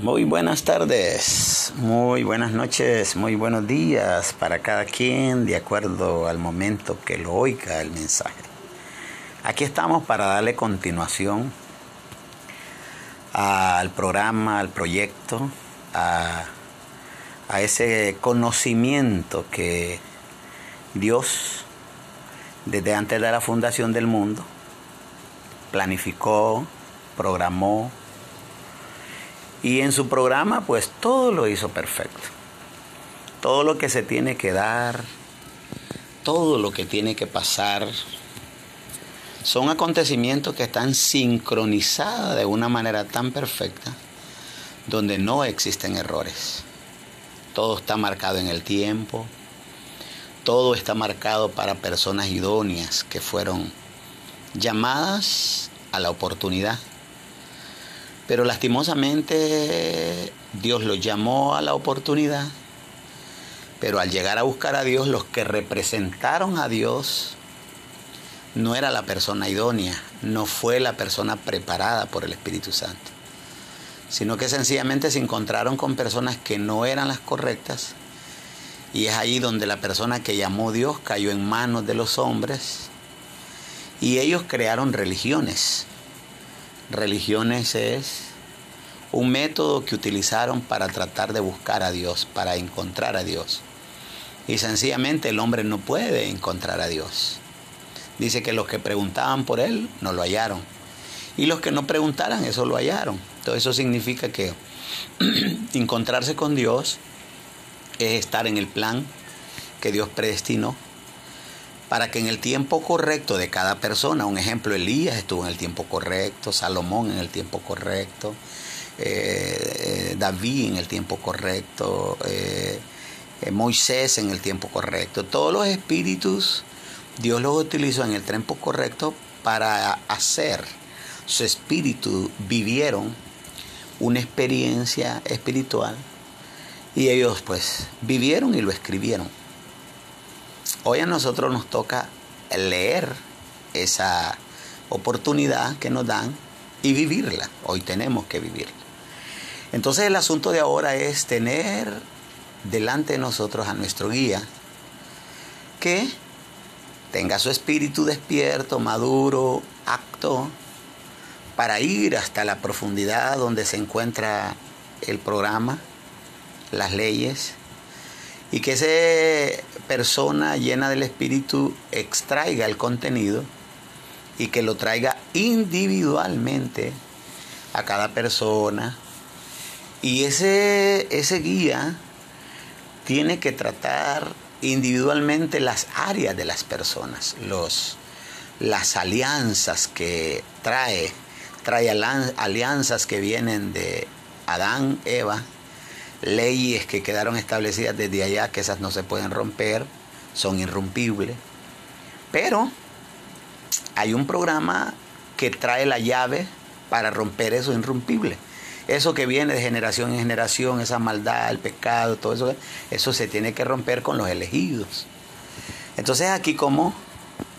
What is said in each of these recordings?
Muy buenas tardes, muy buenas noches, muy buenos días para cada quien de acuerdo al momento que lo oiga el mensaje. Aquí estamos para darle continuación al programa, al proyecto, a, ese conocimiento que Dios, desde antes de la fundación del mundo, planificó, programó, y en su programa, pues todo lo hizo perfecto. Todo lo que se tiene que dar, todo lo que tiene que pasar, son acontecimientos que están sincronizados de una manera tan perfecta, donde no existen errores. Todo está marcado en el tiempo, todo está marcado para personas idóneas que fueron llamadas a la oportunidad pero lastimosamente Dios los llamó a la oportunidad, pero al llegar a buscar a Dios, los que representaron a Dios no era la persona idónea, no fue la persona preparada por el Espíritu Santo, sino que sencillamente se encontraron con personas que no eran las correctas. Y es ahí donde la persona que llamó Dios cayó en manos de los hombres. Y ellos crearon religiones religiones es un método que utilizaron para tratar de buscar a Dios, para encontrar a Dios. Y sencillamente el hombre no puede encontrar a Dios. Dice que los que preguntaban por él no lo hallaron. Y los que no preguntaran, eso lo hallaron. Todo eso significa que encontrarse con Dios es estar en el plan que Dios predestinó para que en el tiempo correcto de cada persona, un ejemplo, Elías estuvo en el tiempo correcto, Salomón en el tiempo correcto, eh, eh, David en el tiempo correcto, eh, Moisés en el tiempo correcto, todos los espíritus Dios los utilizó en el tiempo correcto para hacer su espíritu vivieron una experiencia espiritual y ellos pues vivieron y lo escribieron. Hoy a nosotros nos toca leer esa oportunidad que nos dan y vivirla. Hoy tenemos que vivirla. Entonces el asunto de ahora es tener delante de nosotros a nuestro guía que tenga su espíritu despierto, maduro, acto, para ir hasta la profundidad donde se encuentra el programa, las leyes, y que esa persona llena del Espíritu extraiga el contenido y que lo traiga individualmente a cada persona. Y ese, ese guía tiene que tratar individualmente las áreas de las personas, los, las alianzas que trae, trae alianzas que vienen de Adán, Eva, leyes que quedaron establecidas desde allá, que esas no se pueden romper, son irrompibles. Pero hay un programa que trae la llave para romper eso irrompible. Eso que viene de generación en generación, esa maldad, el pecado, todo eso, eso se tiene que romper con los elegidos. Entonces aquí como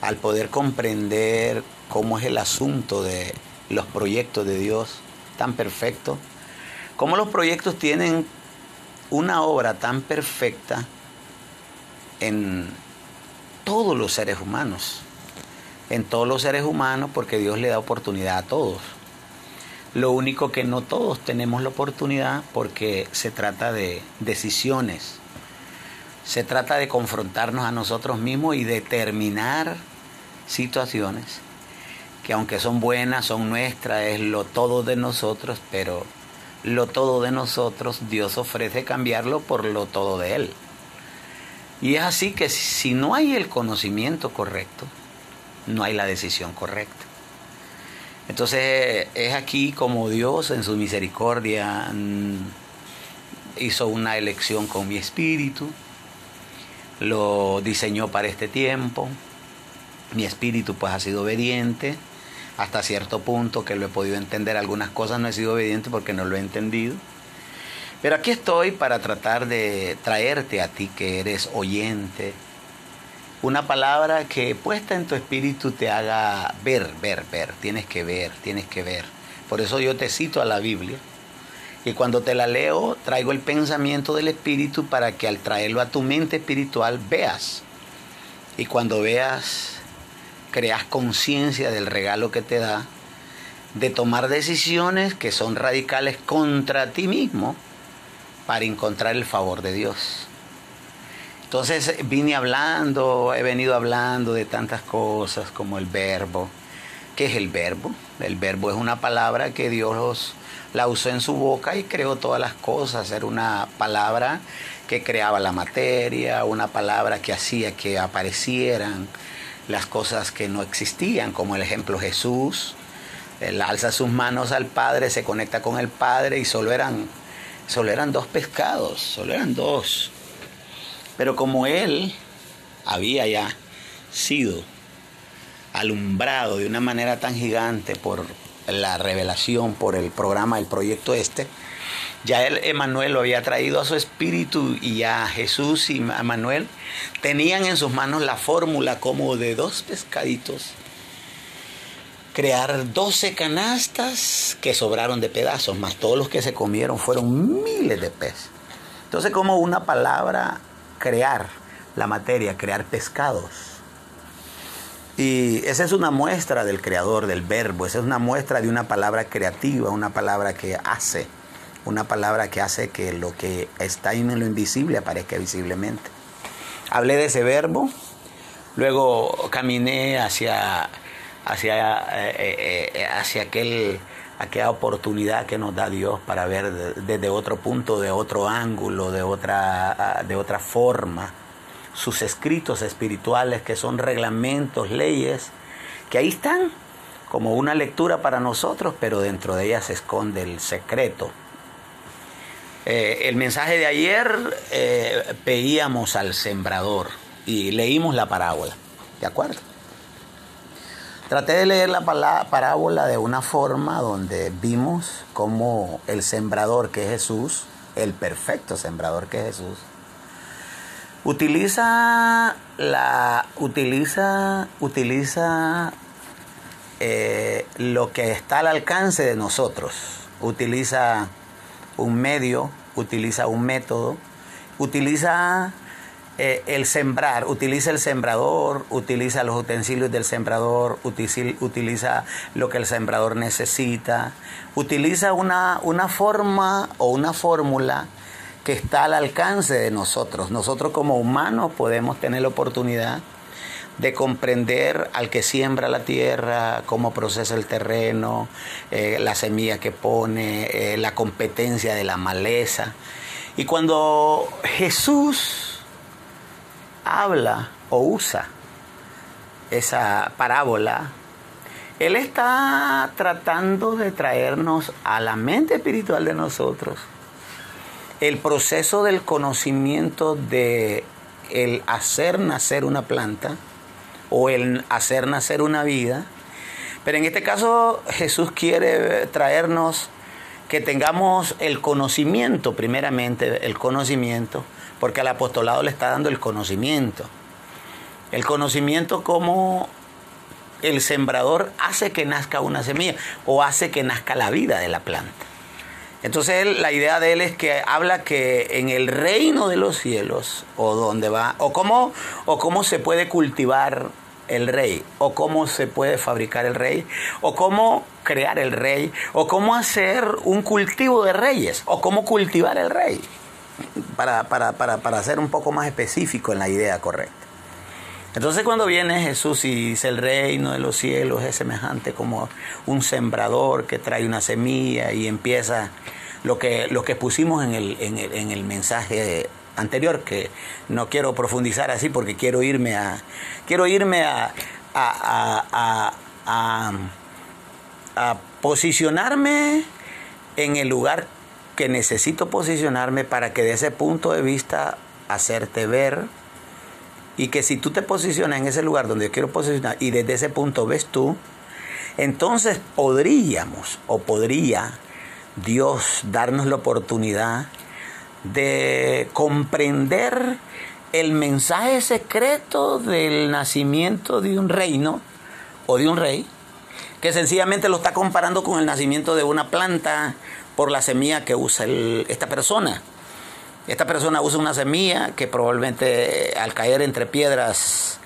al poder comprender cómo es el asunto de los proyectos de Dios tan perfecto, cómo los proyectos tienen una obra tan perfecta en todos los seres humanos. En todos los seres humanos porque Dios le da oportunidad a todos. Lo único que no todos tenemos la oportunidad porque se trata de decisiones. Se trata de confrontarnos a nosotros mismos y determinar situaciones que aunque son buenas, son nuestras, es lo todo de nosotros, pero lo todo de nosotros, Dios ofrece cambiarlo por lo todo de Él. Y es así que si no hay el conocimiento correcto, no hay la decisión correcta. Entonces es aquí como Dios en su misericordia mm, hizo una elección con mi espíritu, lo diseñó para este tiempo, mi espíritu pues ha sido obediente, hasta cierto punto que lo he podido entender. Algunas cosas no he sido obediente porque no lo he entendido. Pero aquí estoy para tratar de traerte a ti que eres oyente una palabra que puesta en tu espíritu te haga ver, ver, ver. Tienes que ver, tienes que ver. Por eso yo te cito a la Biblia Y cuando te la leo, traigo el pensamiento del Espíritu para que al traerlo a tu mente espiritual veas. Y cuando veas, creas conciencia del regalo que te da, de tomar decisiones que son radicales contra ti mismo para encontrar el favor de Dios. Entonces vine hablando, he venido hablando de tantas cosas como el verbo. ¿Qué es el verbo? El verbo es una palabra que Dios la usó en su boca y creó todas las cosas. Era una palabra que creaba la materia, una palabra que hacía que aparecieran las cosas que no existían, como el ejemplo Jesús. Él alza sus manos al Padre, se conecta con el Padre y solo eran, solo eran dos pescados, solo eran dos. Pero como él había ya sido alumbrado de una manera tan gigante por la revelación, por el programa, el proyecto este, ya Emanuel lo había traído a su espíritu y ya Jesús y Emanuel tenían en sus manos la fórmula como de dos pescaditos, crear doce canastas que sobraron de pedazos, más todos los que se comieron fueron miles de peces. Entonces como una palabra crear la materia, crear pescados. Y esa es una muestra del creador, del verbo, esa es una muestra de una palabra creativa, una palabra que hace, una palabra que hace que lo que está en lo invisible aparezca visiblemente. Hablé de ese verbo, luego caminé hacia, hacia, eh, eh, eh, hacia aquel aquella oportunidad que nos da Dios para ver desde otro punto, de otro ángulo, de otra, de otra forma, sus escritos espirituales que son reglamentos, leyes, que ahí están como una lectura para nosotros, pero dentro de ellas se esconde el secreto. Eh, el mensaje de ayer eh, veíamos al sembrador y leímos la parábola, ¿de acuerdo? Traté de leer la parábola de una forma donde vimos cómo el sembrador que es Jesús, el perfecto sembrador que es Jesús, utiliza la utiliza utiliza eh, lo que está al alcance de nosotros utiliza un medio utiliza un método utiliza eh, el sembrar, utiliza el sembrador, utiliza los utensilios del sembrador, utiliza, lo que el sembrador necesita, utiliza una, una forma o una fórmula que está al alcance de nosotros. Nosotros como humanos podemos tener la oportunidad de comprender al que siembra la tierra, cómo procesa el terreno, eh, la semilla que pone, eh, la competencia de la maleza. Y cuando Jesús habla o usa esa parábola, Él está tratando de traernos a la mente espiritual de nosotros el proceso del conocimiento de el hacer nacer una planta o el hacer nacer una vida. Pero en este caso Jesús quiere traernos que tengamos el conocimiento, primeramente el conocimiento porque al apostolado le está dando el conocimiento. El conocimiento como el sembrador hace que nazca una semilla o hace que nazca la vida de la planta. Entonces la idea de él es que habla que en el reino de los cielos o donde va o cómo o cómo se puede cultivar el rey o cómo se puede fabricar el rey o cómo crear el rey o cómo hacer un cultivo de reyes o cómo cultivar el rey para, para, para, para ser un poco más específico en la idea correcta. Entonces cuando viene Jesús y dice el reino de los cielos es semejante como un sembrador que trae una semilla y empieza lo que, lo que pusimos en el, en, el, en el mensaje anterior, que no quiero profundizar así porque quiero irme a, quiero irme a, a, a, a, a posicionarme en el lugar que necesito posicionarme para que de ese punto de vista hacerte ver y que si tú te posicionas en ese lugar donde yo quiero posicionar y desde ese punto ves tú, entonces podríamos o podría Dios darnos la oportunidad de comprender el mensaje secreto del nacimiento de un reino o de un rey, que sencillamente lo está comparando con el nacimiento de una planta por la semilla que usa esta persona. Esta persona usa una semilla que probablemente al caer entre piedras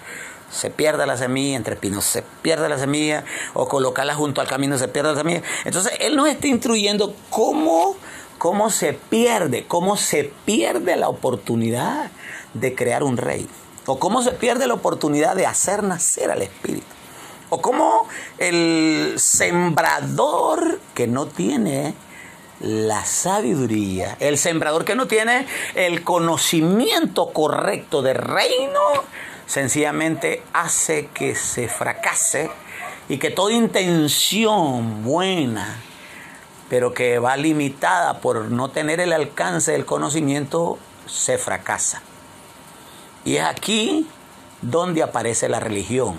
se pierde la semilla, entre pinos se pierde la semilla, o colocarla junto al camino se pierde la semilla. Entonces él nos está instruyendo cómo, cómo se pierde, cómo se pierde la oportunidad de crear un rey, o cómo se pierde la oportunidad de hacer nacer al Espíritu, o cómo el sembrador que no tiene la sabiduría, el sembrador que no tiene el conocimiento correcto del reino, sencillamente hace que se fracase y que toda intención buena, pero que va limitada por no tener el alcance del conocimiento, se fracasa. Y es aquí donde aparece la religión.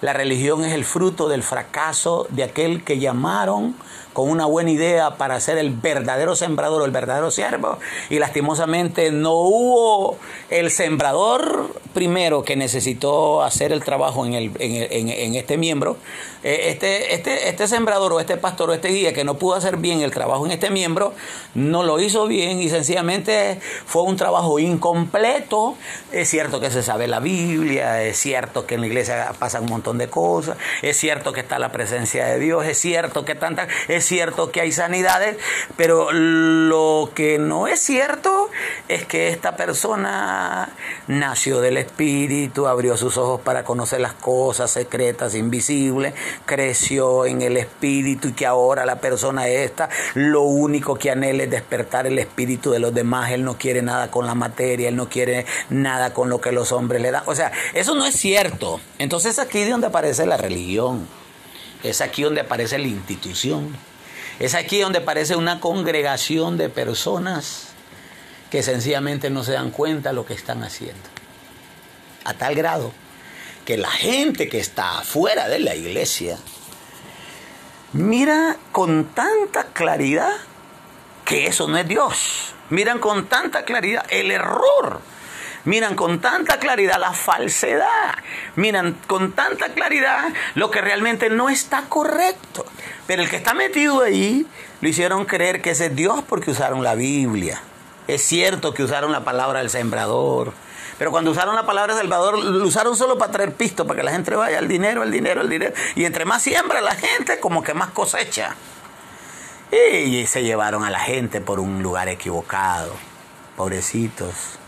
La religión es el fruto del fracaso de aquel que llamaron con una buena idea para ser el verdadero sembrador o el verdadero siervo y lastimosamente no hubo el sembrador primero que necesitó hacer el trabajo en, el, en, este miembro, eh, este, este, este sembrador o este pastor o este guía que no pudo hacer bien el trabajo en este miembro, no lo hizo bien y sencillamente fue un trabajo incompleto. Es cierto que se sabe la Biblia, es cierto que en la iglesia pasan un montón de cosas, es cierto que está la presencia de Dios, es cierto que tanta es cierto que hay sanidades, pero lo que no es cierto es que esta persona nació del Espíritu, abrió sus ojos para conocer las cosas secretas, invisibles, creció en el Espíritu y que ahora la persona esta lo único que anhela es despertar el Espíritu de los demás. Él no quiere nada con la materia, él no quiere nada con lo que los hombres le dan. O sea, eso no es cierto. Entonces aquí es donde aparece la religión. Es aquí donde aparece la institución. Es aquí donde aparece una congregación de personas que sencillamente no se dan cuenta lo que están haciendo. A tal grado que la gente que está afuera de la iglesia mira con tanta claridad que eso no es Dios. Miran con tanta claridad el error miran con tanta claridad la falsedad, miran con tanta claridad lo que realmente no está correcto. Pero el que está metido ahí lo hicieron creer que ese es Dios porque usaron la Biblia. Es cierto que usaron la palabra del sembrador, pero cuando usaron la palabra Salvador, lo usaron solo para traer pisto, para que la gente vaya, el dinero, el dinero, el dinero. Y entre más siembra la gente, como que más cosecha. Y se llevaron a la gente por un lugar equivocado. Pobrecitos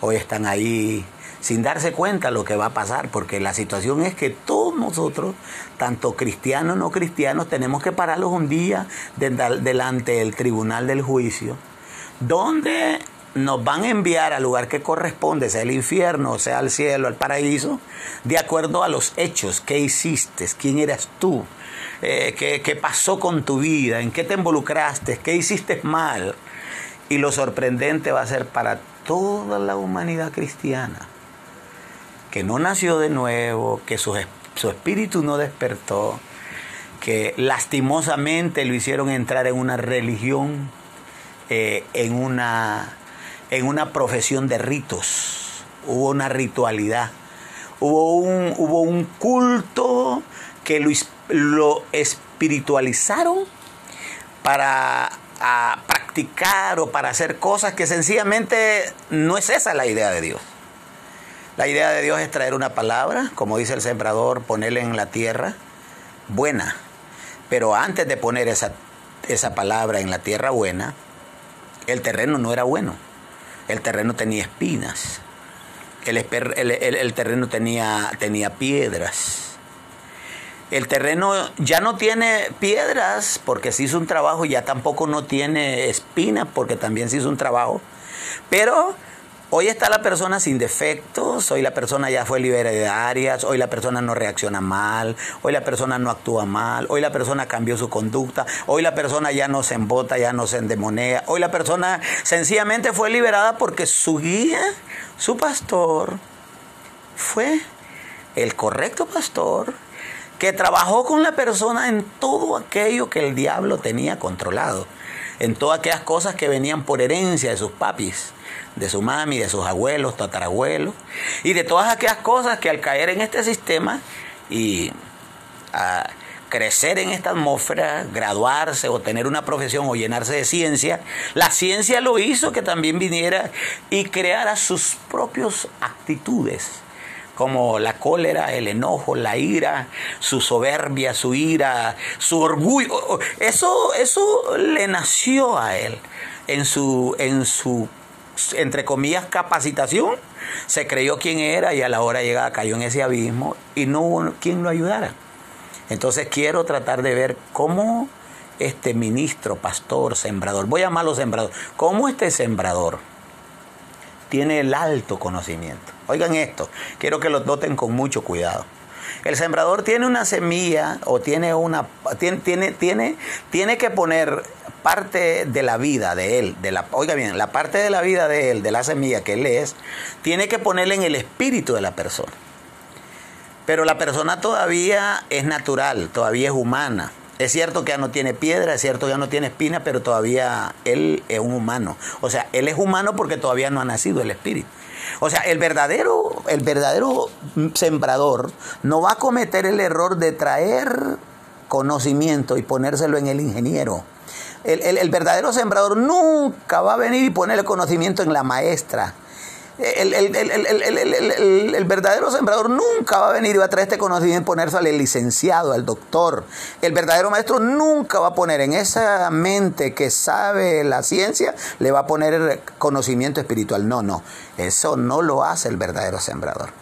hoy están ahí sin darse cuenta lo que va a pasar, porque la situación es que todos nosotros, tanto cristianos no cristianos, tenemos que pararlos un día delante del tribunal del juicio, donde nos van a enviar al lugar que corresponde, sea el infierno, sea el cielo, el paraíso, de acuerdo a los hechos, qué hiciste, quién eras tú, eh, qué, qué pasó con tu vida, en qué te involucraste, qué hiciste mal. Y lo sorprendente va a ser para toda la humanidad cristiana, que no nació de nuevo, que su, espíritu no despertó, que lastimosamente lo hicieron entrar en una religión, eh, en, una, en una profesión de ritos, hubo una ritualidad, hubo un, hubo un culto que lo espiritualizaron para a practicar o para hacer cosas que sencillamente no es esa la idea de Dios. La idea de Dios es traer una palabra, como dice el sembrador, ponerla en la tierra buena. Pero antes de poner esa, esa palabra en la tierra buena, el terreno no era bueno. El terreno tenía espinas. El, el, terreno tenía, tenía piedras el terreno ya no tiene piedras porque se hizo un trabajo, ya tampoco no tiene espinas porque también se hizo un trabajo. Pero hoy está la persona sin defectos, hoy la persona ya fue libre de áreas, hoy la persona no reacciona mal, hoy la persona no actúa mal, hoy la persona cambió su conducta, hoy la persona ya no se embota, ya no se endemonea, hoy la persona sencillamente fue liberada porque su guía, su pastor, fue el correcto pastor que trabajó con la persona en todo aquello que el diablo tenía controlado, en todas aquellas cosas que venían por herencia de sus papis, de su mami, de sus abuelos, tatarabuelos, y de todas aquellas cosas que al caer en este sistema y crecer en esta atmósfera, graduarse o tener una profesión o llenarse de ciencia, la ciencia lo hizo que también viniera y creara sus propias actitudes como la cólera, el enojo, la ira, su soberbia, su ira, su orgullo. Eso, eso le nació a él en su, en su, entre comillas, capacitación. Se creyó quién era y a la hora llegada cayó en ese abismo y no hubo quien lo ayudara. Entonces quiero tratar de ver cómo este ministro, pastor, sembrador, voy a llamarlo sembrador, cómo este sembrador tiene el alto conocimiento. Oigan esto, quiero que lo noten con mucho cuidado. El sembrador tiene una semilla o tiene una tiene, tiene, tiene, tiene que poner parte de la vida de él, de la, oiga bien, la parte de la vida de él, de la semilla que él es, tiene que ponerle en el espíritu de la persona. Pero la persona todavía es natural, todavía es humana. Es cierto que ya no tiene piedra, es cierto que ya no tiene espina, pero todavía él es un humano. O sea, él es humano porque todavía no ha nacido el espíritu. O sea, el verdadero, el verdadero sembrador no va a cometer el error de traer conocimiento y ponérselo en el ingeniero. El, el verdadero sembrador nunca va a venir y poner el conocimiento en la maestra el, verdadero sembrador nunca va a venir y va a traer este conocimiento y ponerse al licenciado, al doctor. El verdadero maestro nunca va a poner en esa mente que sabe la ciencia, le va a poner el conocimiento espiritual. No, no, eso no lo hace el verdadero sembrador.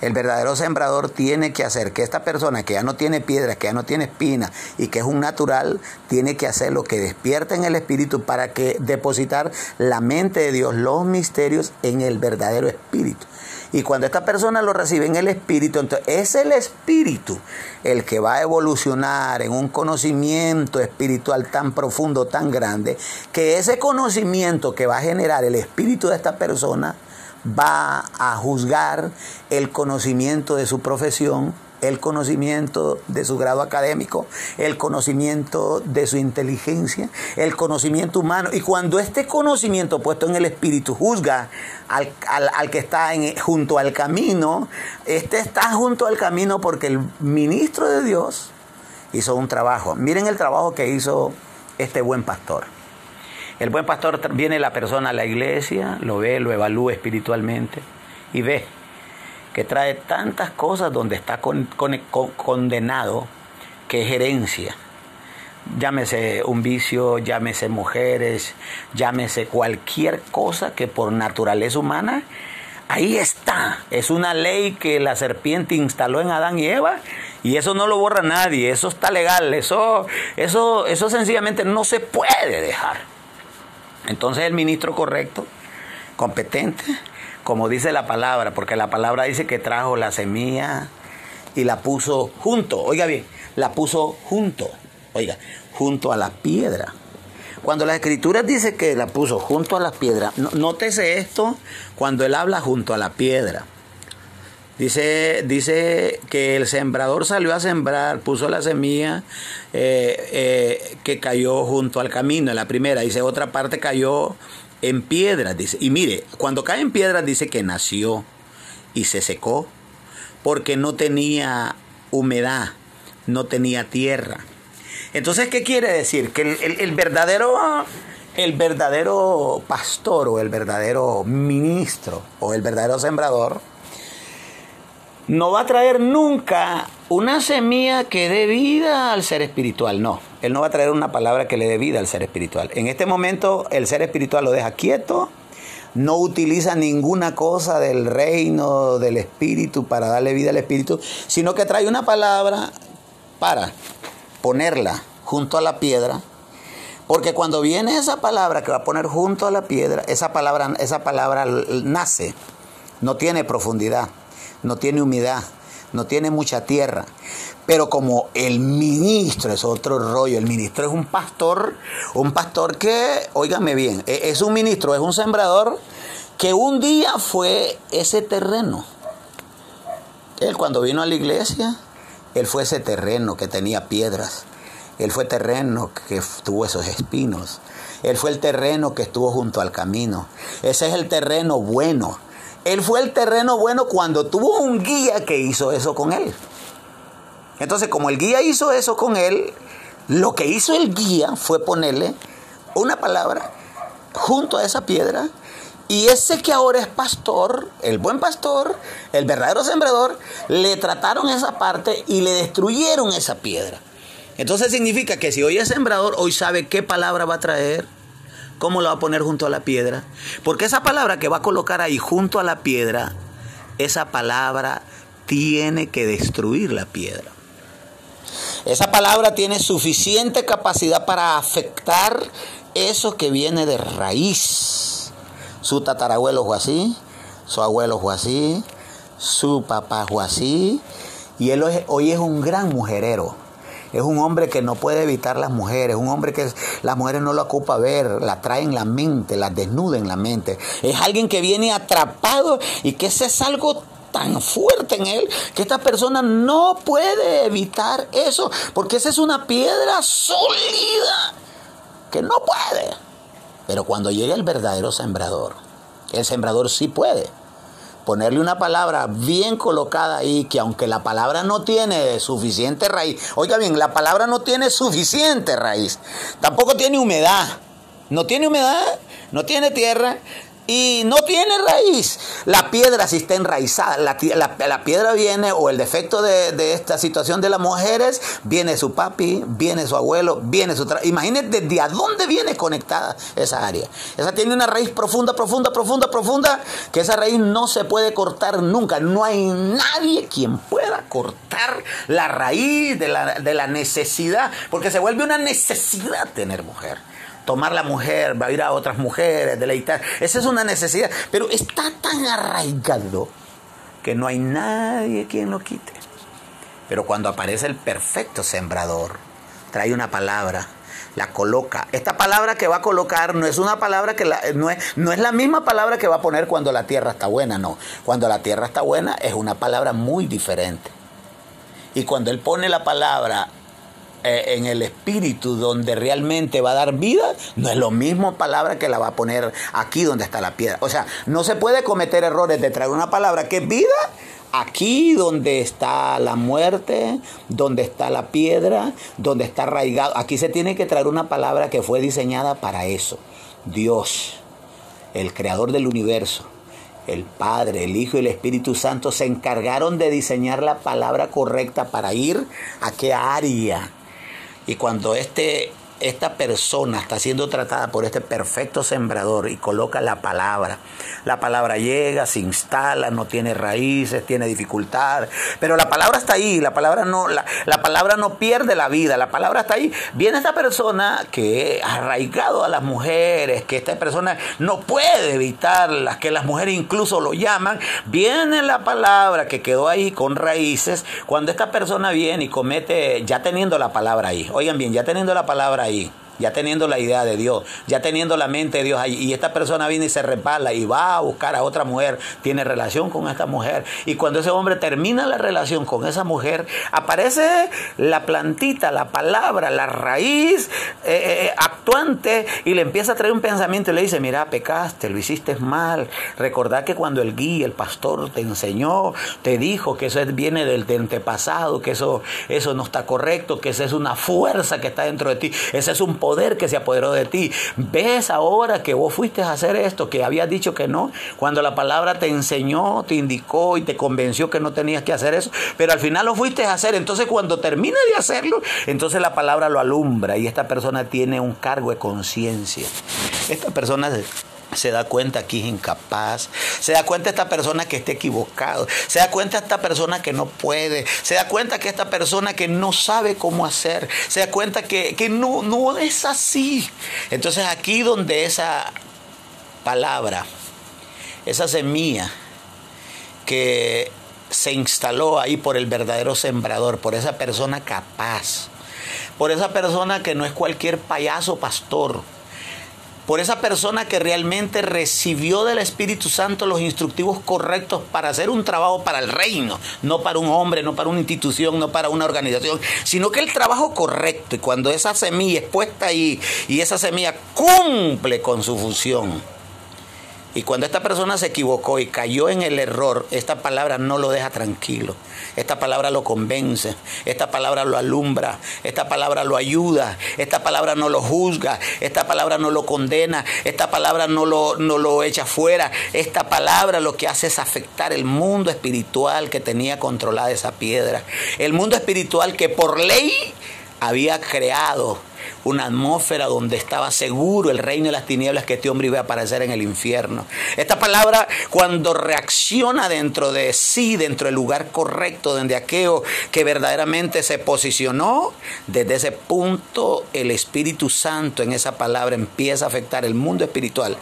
El verdadero sembrador tiene que hacer que esta persona que ya no tiene piedra, que ya no tiene espina y que es un natural, tiene que hacer lo que despierta en el espíritu para que depositar la mente de Dios, los misterios en el verdadero espíritu. Y cuando esta persona lo recibe en el espíritu, entonces es el espíritu el que va a evolucionar en un conocimiento espiritual tan profundo, tan grande, que ese conocimiento que va a generar el espíritu de esta persona va a juzgar el conocimiento de su profesión, el conocimiento de su grado académico, el conocimiento de su inteligencia, el conocimiento humano. Y cuando este conocimiento puesto en el espíritu juzga al, que está junto al camino, este está junto al camino porque el ministro de Dios hizo un trabajo. Miren el trabajo que hizo este buen pastor. El buen pastor viene la persona a la iglesia, lo ve, lo evalúa espiritualmente y ve que trae tantas cosas donde está condenado que es herencia. Llámese un vicio, llámese mujeres, llámese cualquier cosa que por naturaleza humana, ahí está. Es una ley que la serpiente instaló en Adán y Eva y eso no lo borra nadie, eso está legal, eso, eso, eso sencillamente no se puede dejar. Entonces el ministro correcto, competente, como dice la palabra, porque la palabra dice que trajo la semilla y la puso junto, oiga bien, la puso junto, oiga, junto a la piedra. Cuando la escritura dice que la puso junto a la piedra, nótese esto cuando él habla junto a la piedra. Dice, dice que el sembrador salió a sembrar, puso la semilla eh, eh, que cayó junto al camino, en la primera. Dice, otra parte cayó en piedras, dice. Y mire, cuando cae en piedras dice que nació y se secó porque no tenía humedad, no tenía tierra. Entonces, ¿qué quiere decir? Que el verdadero el verdadero pastor o el verdadero ministro o el verdadero sembrador no va a traer nunca una semilla que dé vida al ser espiritual, no. Él no va a traer una palabra que le dé vida al ser espiritual. En este momento el ser espiritual lo deja quieto, no utiliza ninguna cosa del reino del espíritu para darle vida al espíritu, sino que trae una palabra para ponerla junto a la piedra, porque cuando viene esa palabra que va a poner junto a la piedra, esa palabra, esa palabra nace, no tiene profundidad no tiene humedad, no tiene mucha tierra. Pero como el ministro es otro rollo, el ministro es un pastor, un pastor que, óigame bien, e, es un ministro, es un sembrador que un día fue ese terreno. Él cuando vino a la iglesia, él fue ese terreno que tenía piedras. Él fue terreno que tuvo esos espinos. Él fue el terreno que estuvo junto al camino. Ese es el terreno bueno. Él fue el terreno bueno cuando tuvo un guía que hizo eso con él. Entonces, como el guía hizo eso con él, lo que hizo el guía fue ponerle una palabra junto a esa piedra y ese que ahora es pastor, el buen pastor, el verdadero sembrador, le trataron esa parte y le destruyeron esa piedra. Entonces significa que si hoy es sembrador, hoy sabe qué palabra va a traer, cómo lo va a poner junto a la piedra. Porque esa palabra que va a colocar ahí junto a la piedra, esa palabra tiene que destruir la piedra. Esa palabra tiene suficiente capacidad para afectar eso que viene de raíz. Su tatarabuelo fue así, su abuelo fue así, su papá fue así, y él hoy es un gran mujerero. Es un hombre que no puede evitar las mujeres, un hombre que las mujeres no lo ocupa ver, la trae en la mente, las desnuda en la mente. Es alguien que viene atrapado y que ese es algo tan fuerte en él que esta persona no puede evitar eso, porque esa es una piedra sólida que no puede. Pero cuando llega el verdadero sembrador, el sembrador sí puede ponerle una palabra bien colocada ahí, que aunque la palabra no tiene suficiente raíz, oiga bien, la palabra no tiene suficiente raíz, tampoco tiene humedad, no tiene humedad, no tiene tierra, y no tiene raíz. La piedra si está enraizada, la, piedra viene, o el defecto de, esta situación de las mujeres, viene su papi, viene su abuelo, viene su... Imagínate desde a dónde viene conectada esa área. Esa tiene una raíz profunda, profunda, profunda, profunda, que esa raíz no se puede cortar nunca. No hay nadie quien pueda cortar la raíz de la, de la necesidad, porque se vuelve una necesidad tener mujer tomar la mujer, va a ir a otras mujeres, deleitar. Esa es una necesidad, pero está tan arraigado que no hay nadie quien lo quite. Pero cuando aparece el perfecto sembrador, trae una palabra, la coloca. Esta palabra que va a colocar no es una palabra que no, es, no es la misma palabra que va a poner cuando la tierra está buena, no. Cuando la tierra está buena es una palabra muy diferente. Y cuando él pone la palabra eh, en el espíritu donde realmente va a dar vida, no es lo mismo palabra que la va a poner aquí donde está la piedra. O sea, no se puede cometer errores de traer una palabra que es vida aquí donde está la muerte, donde está la piedra, donde está arraigado. Aquí se tiene que traer una palabra que fue diseñada para eso. Dios, el creador del universo, el Padre, el Hijo y el Espíritu Santo se encargaron de diseñar la palabra correcta para ir a qué área y cuando este, esta persona está siendo tratada por este perfecto sembrador y coloca la palabra, la palabra llega, se instala, no tiene raíces, tiene dificultad, pero la palabra está ahí, la palabra no, la, palabra no pierde la vida, la palabra está ahí. Viene esta persona que ha arraigado a las mujeres, que esta persona no puede evitarlas, que las mujeres incluso lo llaman, viene la palabra que quedó ahí con raíces, cuando esta persona viene y comete, ya teniendo la palabra ahí, oigan bien, ya teniendo la palabra ahí, ahí ya teniendo la idea de Dios, ya teniendo la mente de Dios ahí, y esta persona viene y se repala y va a buscar a otra mujer, tiene relación con esta mujer, y cuando ese hombre termina la relación con esa mujer, aparece la plantita, la palabra, la raíz eh, eh, eh, actuante, y le empieza a traer un pensamiento y le dice, mira, pecaste, lo hiciste mal, recordad que cuando el guía, el pastor te enseñó, te dijo que eso viene del antepasado, que eso, eso no está correcto, que esa es una fuerza que está dentro de ti, ese es un poder poder que se apoderó de ti. Ves ahora que vos fuiste a hacer esto, que habías dicho que no, cuando la palabra te enseñó, te indicó y te convenció que no tenías que hacer eso, pero al final lo fuiste a hacer. Entonces cuando termina de hacerlo, entonces la palabra lo alumbra y esta persona tiene un cargo de conciencia. Esta persona se da cuenta que es incapaz, se da cuenta esta persona que está equivocado, se da cuenta esta persona que no puede, se da cuenta que esta persona que no sabe cómo hacer, se da cuenta que, que no, no es así. Entonces aquí donde esa palabra, esa semilla que se instaló ahí por el verdadero sembrador, por esa persona capaz, por esa persona que no es cualquier payaso pastor, por esa persona que realmente recibió del Espíritu Santo los instructivos correctos para hacer un trabajo para el reino, no para un hombre, no para una institución, no para una organización, sino que el trabajo correcto. Y cuando esa semilla es puesta ahí y esa semilla cumple con su función, Y cuando esta persona se equivocó y cayó en el error, esta palabra no lo deja tranquilo. Esta palabra lo convence, esta palabra lo alumbra, esta palabra lo ayuda, esta palabra no lo juzga, esta palabra no lo condena, esta palabra no lo, no lo echa fuera. Esta palabra lo que hace es afectar el mundo espiritual que tenía controlada esa piedra. El mundo espiritual que por ley había creado una atmósfera donde estaba seguro el reino de las tinieblas que este hombre iba a aparecer en el infierno. Esta palabra cuando reacciona dentro de sí, dentro del lugar correcto, donde aquello que verdaderamente se posicionó, desde ese punto el Espíritu Santo en esa palabra empieza a afectar el mundo espiritual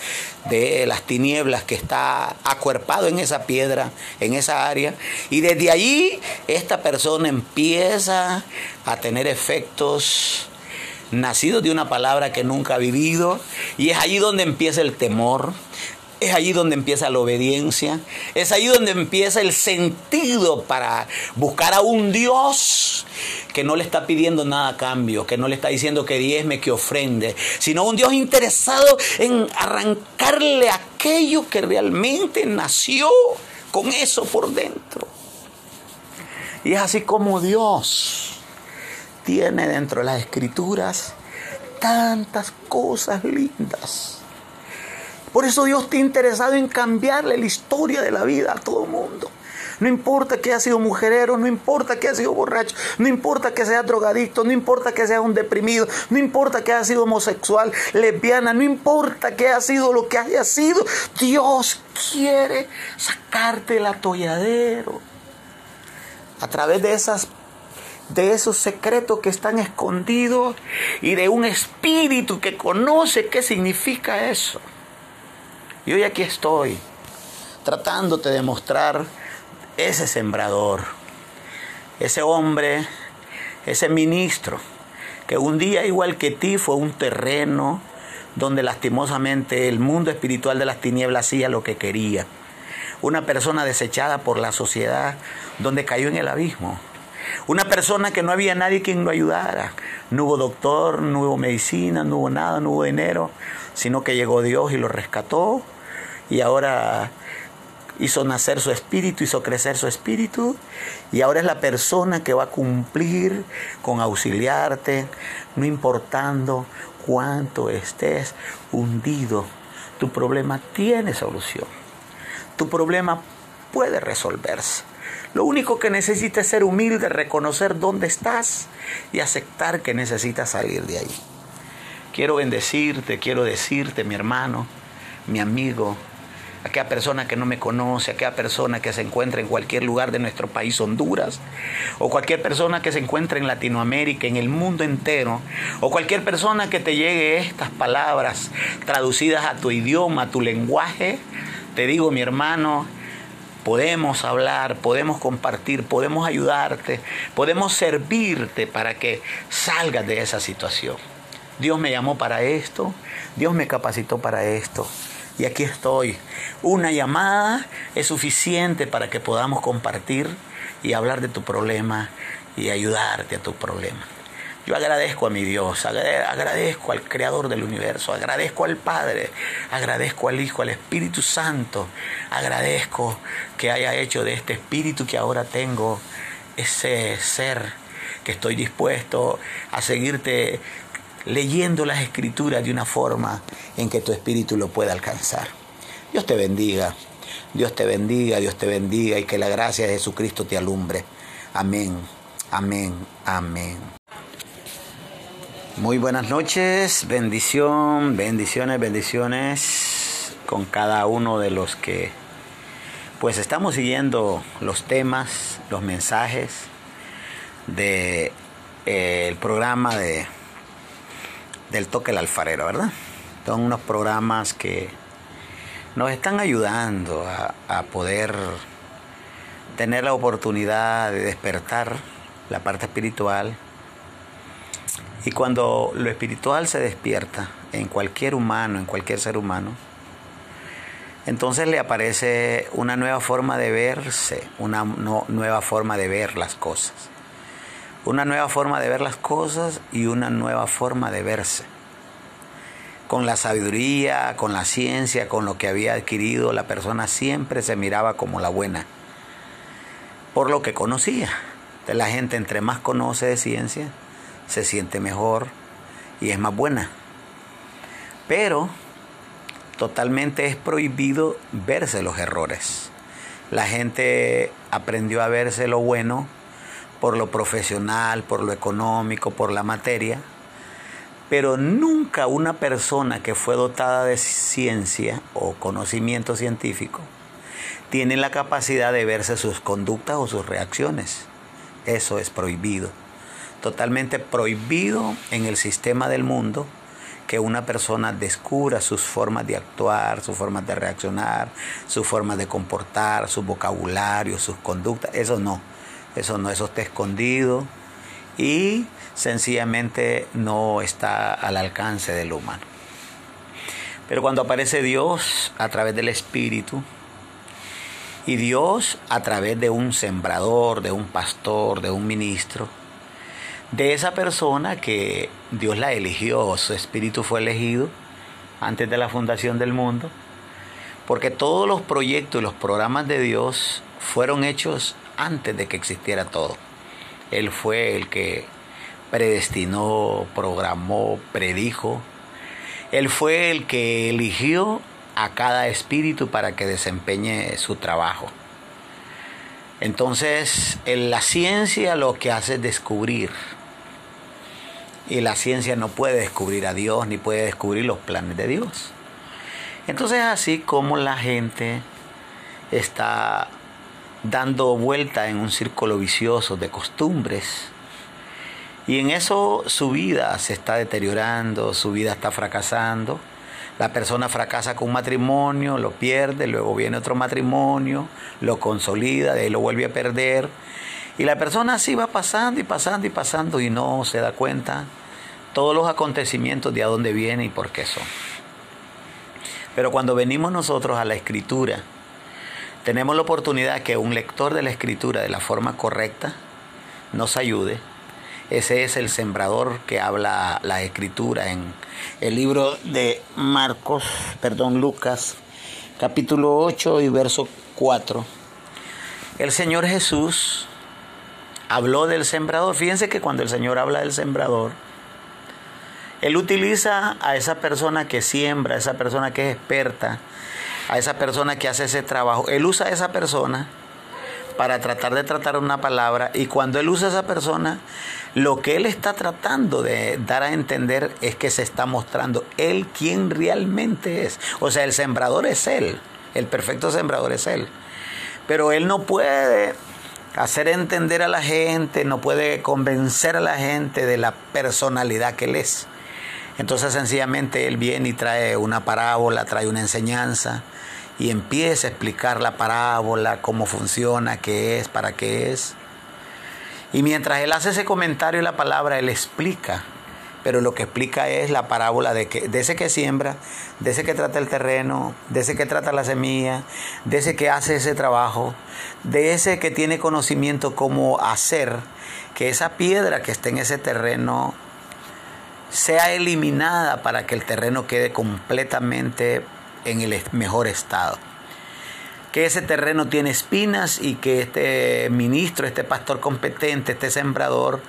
de las tinieblas que está acuerpado en esa piedra, en esa área, y desde allí esta persona empieza a tener efectos nacido de una palabra que nunca ha vivido, y es allí donde empieza el temor, es allí donde empieza la obediencia, es allí donde empieza el sentido para buscar a un Dios que no le está pidiendo nada a cambio, que no le está diciendo que diezme, que ofrende, sino un Dios interesado en arrancarle aquello que realmente nació con eso por dentro. Y es así como Dios tiene dentro de las escrituras tantas cosas lindas. Por eso Dios está interesado en cambiarle la historia de la vida a todo mundo. No importa que haya sido mujerero, no importa que haya sido borracho, no importa que sea drogadicto, no importa que sea un deprimido, no importa que haya sido homosexual, lesbiana, no importa que haya sido lo que haya sido. Dios quiere sacarte el atolladero. A través de esas de esos secretos que están escondidos y de un espíritu que conoce qué significa eso. Y hoy aquí estoy, tratándote de mostrar ese sembrador, ese hombre, ese ministro, que un día igual que ti fue un terreno donde lastimosamente el mundo espiritual de las tinieblas hacía lo que quería. Una persona desechada por la sociedad donde cayó en el abismo una persona que no había nadie quien lo ayudara. No hubo doctor, no hubo medicina, no hubo nada, no hubo dinero, sino que llegó Dios y lo rescató y ahora hizo nacer su espíritu, hizo crecer su espíritu y ahora es la persona que va a cumplir con auxiliarte, no importando cuánto estés hundido. Tu problema tiene solución. Tu problema puede resolverse. Lo único que necesitas es ser humilde, reconocer dónde estás y aceptar que necesitas salir de ahí. Quiero bendecirte, quiero decirte, mi hermano, mi amigo, aquella persona que no me conoce, aquella persona que se encuentra en cualquier lugar de nuestro país, Honduras, o cualquier persona que se encuentra en Latinoamérica, en el mundo entero, o cualquier persona que te llegue estas palabras traducidas a tu idioma, a tu lenguaje, te digo, mi hermano, podemos hablar, podemos compartir, podemos ayudarte, podemos servirte para que salgas de esa situación. Dios me llamó para esto, Dios me capacitó para esto. Y aquí estoy. Una llamada es suficiente para que podamos compartir y hablar de tu problema y ayudarte a tu problema. Yo agradezco a mi Dios, agradezco al Creador del universo, agradezco al Padre, agradezco al Hijo, al Espíritu Santo, agradezco que haya hecho de este Espíritu que ahora tengo ese ser que estoy dispuesto a seguirte leyendo las escrituras de una forma en que tu espíritu lo pueda alcanzar. Dios te bendiga, Dios te bendiga, Dios te bendiga y que la gracia de Jesucristo te alumbre. Amén, amén, amén. Muy buenas noches, bendición, bendiciones, bendiciones con cada uno de los que pues estamos siguiendo los temas, los mensajes de eh, el programa de del toque el alfarero, ¿verdad? Son unos programas que nos están ayudando a, a poder tener la oportunidad de despertar la parte espiritual y cuando lo espiritual se despierta en cualquier humano, en cualquier ser humano, entonces le aparece una nueva forma de verse, una nueva forma de ver las cosas. Una nueva forma de ver las cosas y una nueva forma de verse. con la sabiduría, con la ciencia, con lo que había adquirido, la persona siempre se miraba como la buena, por lo que conocía. La gente entre más conoce de ciencia, se siente mejor y es más buena. Pero totalmente es prohibido verse los errores. La gente aprendió a verse lo bueno por lo profesional, por lo económico, por la materia, pero nunca una persona que fue dotada de ciencia o conocimiento científico tiene la capacidad de verse sus conductas o sus reacciones. Eso es prohibido. Totalmente prohibido en el sistema del mundo que una persona descubra sus formas de actuar, sus formas de reaccionar, sus formas de comportar, su vocabulario, sus conductas. Eso no, eso no, eso está escondido y sencillamente no está al alcance del humano. Pero cuando aparece Dios a través del Espíritu, y Dios a través de un sembrador, de un pastor, de un ministro, de esa persona que Dios la eligió, su espíritu fue elegido antes de la fundación del mundo, porque todos los proyectos y los programas de Dios fueron hechos antes de que existiera todo. Él fue el que predestinó, programó, predijo. Él fue el que eligió a cada espíritu para que desempeñe su trabajo. Entonces, en la ciencia lo que hace es descubrir y la ciencia no puede descubrir a Dios ni puede descubrir los planes de Dios. Entonces así como la gente está dando vuelta en un círculo vicioso de costumbres y en eso su vida se está deteriorando, su vida está fracasando. La persona fracasa con un matrimonio, lo pierde, luego viene otro matrimonio, lo consolida, de ahí lo vuelve a perder. Y la persona así va pasando y pasando y pasando y no se da cuenta todos los acontecimientos de a dónde viene y por qué son. Pero cuando venimos nosotros a la escritura, tenemos la oportunidad que un lector de la escritura de la forma correcta nos ayude. Ese es el sembrador que habla la escritura en el libro de Marcos, perdón, Lucas, capítulo 8 y verso 4. El Señor Jesús habló del sembrador. Fíjense que cuando el Señor habla del sembrador, él utiliza a esa persona que siembra, a esa persona que es experta, a esa persona que hace ese trabajo. Él usa a esa persona para tratar de tratar una palabra y cuando él usa a esa persona, lo que él está tratando de dar a entender es que se está mostrando él quien realmente es. O sea, el sembrador es él, el perfecto sembrador es él. Pero él no puede hacer entender a la gente, no puede convencer a la gente de la personalidad que él es. Entonces sencillamente él viene y trae una parábola, trae una enseñanza y empieza a explicar la parábola, cómo funciona, qué es, para qué es. Y mientras él hace ese comentario y la palabra, él explica. Pero lo que explica es la parábola de, que, de ese que siembra, de ese que trata el terreno, de ese que trata la semilla, de ese que hace ese trabajo, de ese que tiene conocimiento cómo hacer que esa piedra que está en ese terreno sea eliminada para que el terreno quede completamente en el mejor estado. Que ese terreno tiene espinas y que este ministro, este pastor competente, este sembrador,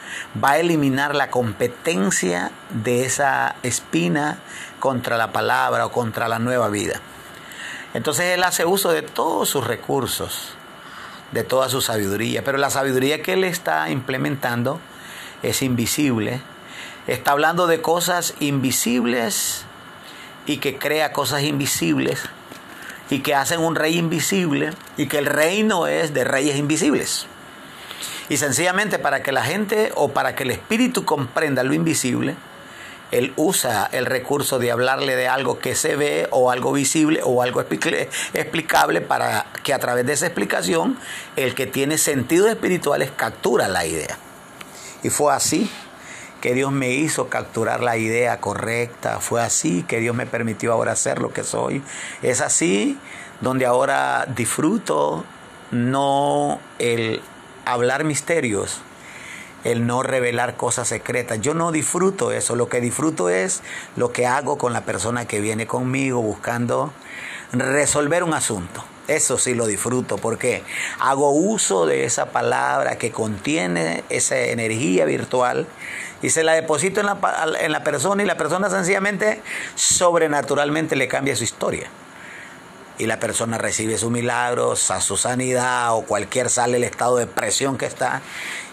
va a eliminar la competencia de esa espina contra la palabra o contra la nueva vida. Entonces él hace uso de todos sus recursos, de toda su sabiduría, pero la sabiduría que él está implementando es invisible, Está hablando de cosas invisibles y que crea cosas invisibles y que hacen un rey invisible y que el reino es de reyes invisibles. Y sencillamente para que la gente o para que el espíritu comprenda lo invisible, él usa el recurso de hablarle de algo que se ve o algo visible o algo explicable para que a través de esa explicación el que tiene sentidos espirituales captura la idea. Y fue así que Dios me hizo capturar la idea correcta. Fue así que Dios me permitió ahora ser lo que soy. Es así donde ahora disfruto no el hablar misterios, el no revelar cosas secretas. Yo no disfruto eso, lo que disfruto es lo que hago con la persona que viene conmigo buscando resolver un asunto. Eso sí lo disfruto porque hago uso de esa palabra que contiene esa energía virtual y se la deposito en la, en la persona y la persona sencillamente sobrenaturalmente le cambia su historia y la persona recibe su milagro, su sanidad o cualquier sale el estado de presión que está.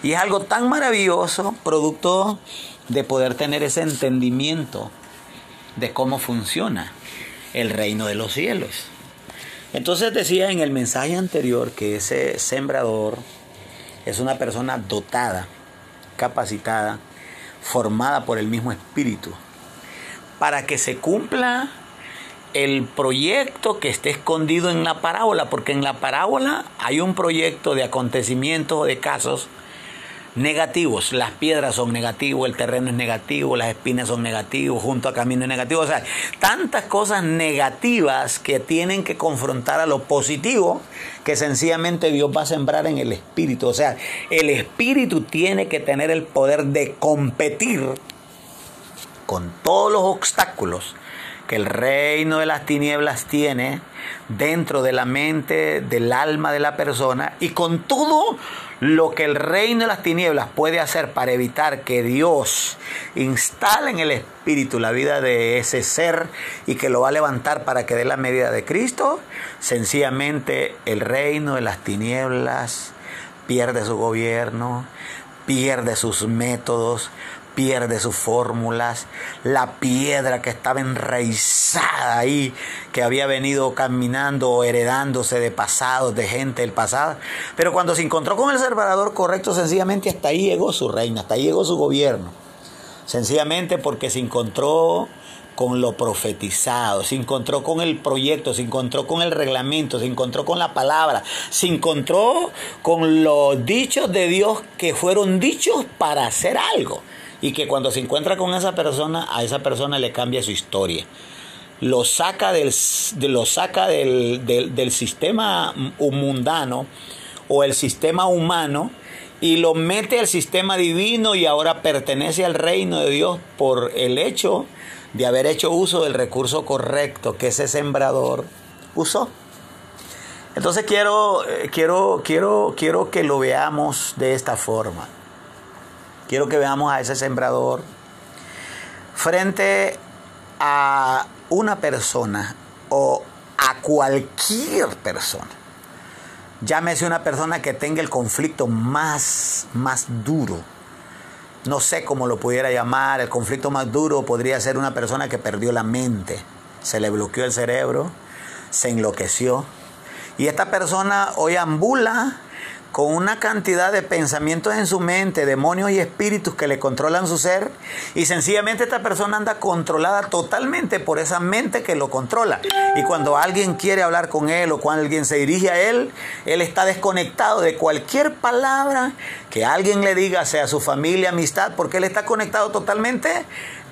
Y es algo tan maravilloso, producto de poder tener ese entendimiento de cómo funciona el reino de los cielos. Entonces decía en el mensaje anterior que ese sembrador es una persona dotada, capacitada, formada por el mismo espíritu, para que se cumpla el proyecto que esté escondido en la parábola, porque en la parábola hay un proyecto de acontecimientos o de casos negativos. Las piedras son negativos, el terreno es negativo, las espinas son negativos, junto a camino es negativo. O sea, tantas cosas negativas que tienen que confrontar a lo positivo que sencillamente Dios va a sembrar en el espíritu. O sea, el espíritu tiene que tener el poder de competir con todos los obstáculos que el reino de las tinieblas tiene dentro de la mente, del alma de la persona y con todo lo que el reino de las tinieblas puede hacer para evitar que Dios instale en el espíritu la vida de ese ser y que lo va a levantar para que dé la medida de Cristo, sencillamente el reino de las tinieblas pierde su gobierno, pierde sus métodos, pierde sus fórmulas, la piedra que estaba enraizada ahí, que había venido caminando o heredándose de pasados, de gente del pasado. Pero cuando se encontró con el Salvador correcto, sencillamente hasta ahí llegó su reino, hasta ahí llegó su gobierno. Sencillamente porque se encontró con lo profetizado, se encontró con el proyecto, se encontró con el reglamento, se encontró con la palabra, se encontró con los dichos de Dios que fueron dichos para hacer algo y que cuando se encuentra con esa persona, a esa persona le cambia su historia. Lo saca del, lo saca del, del, sistema mundano o el sistema humano y lo mete al sistema divino y ahora pertenece al reino de Dios por el hecho de haber hecho uso del recurso correcto que ese sembrador usó. Entonces quiero, eh, quiero, quiero, quiero que lo veamos de esta forma. Quiero que veamos a ese sembrador frente a una persona o a cualquier persona. Llámese una persona que tenga el conflicto más, más duro. No sé cómo lo pudiera llamar. El conflicto más duro podría ser una persona que perdió la mente. Se le bloqueó el cerebro, se enloqueció. Y esta persona hoy ambula con una cantidad de pensamientos en su mente, demonios y espíritus que le controlan su ser, y sencillamente esta persona anda controlada totalmente por esa mente que lo controla. Y cuando alguien quiere hablar con él o cuando alguien se dirige a él, él está desconectado de cualquier palabra que alguien le diga, sea su familia, amistad, porque él está conectado totalmente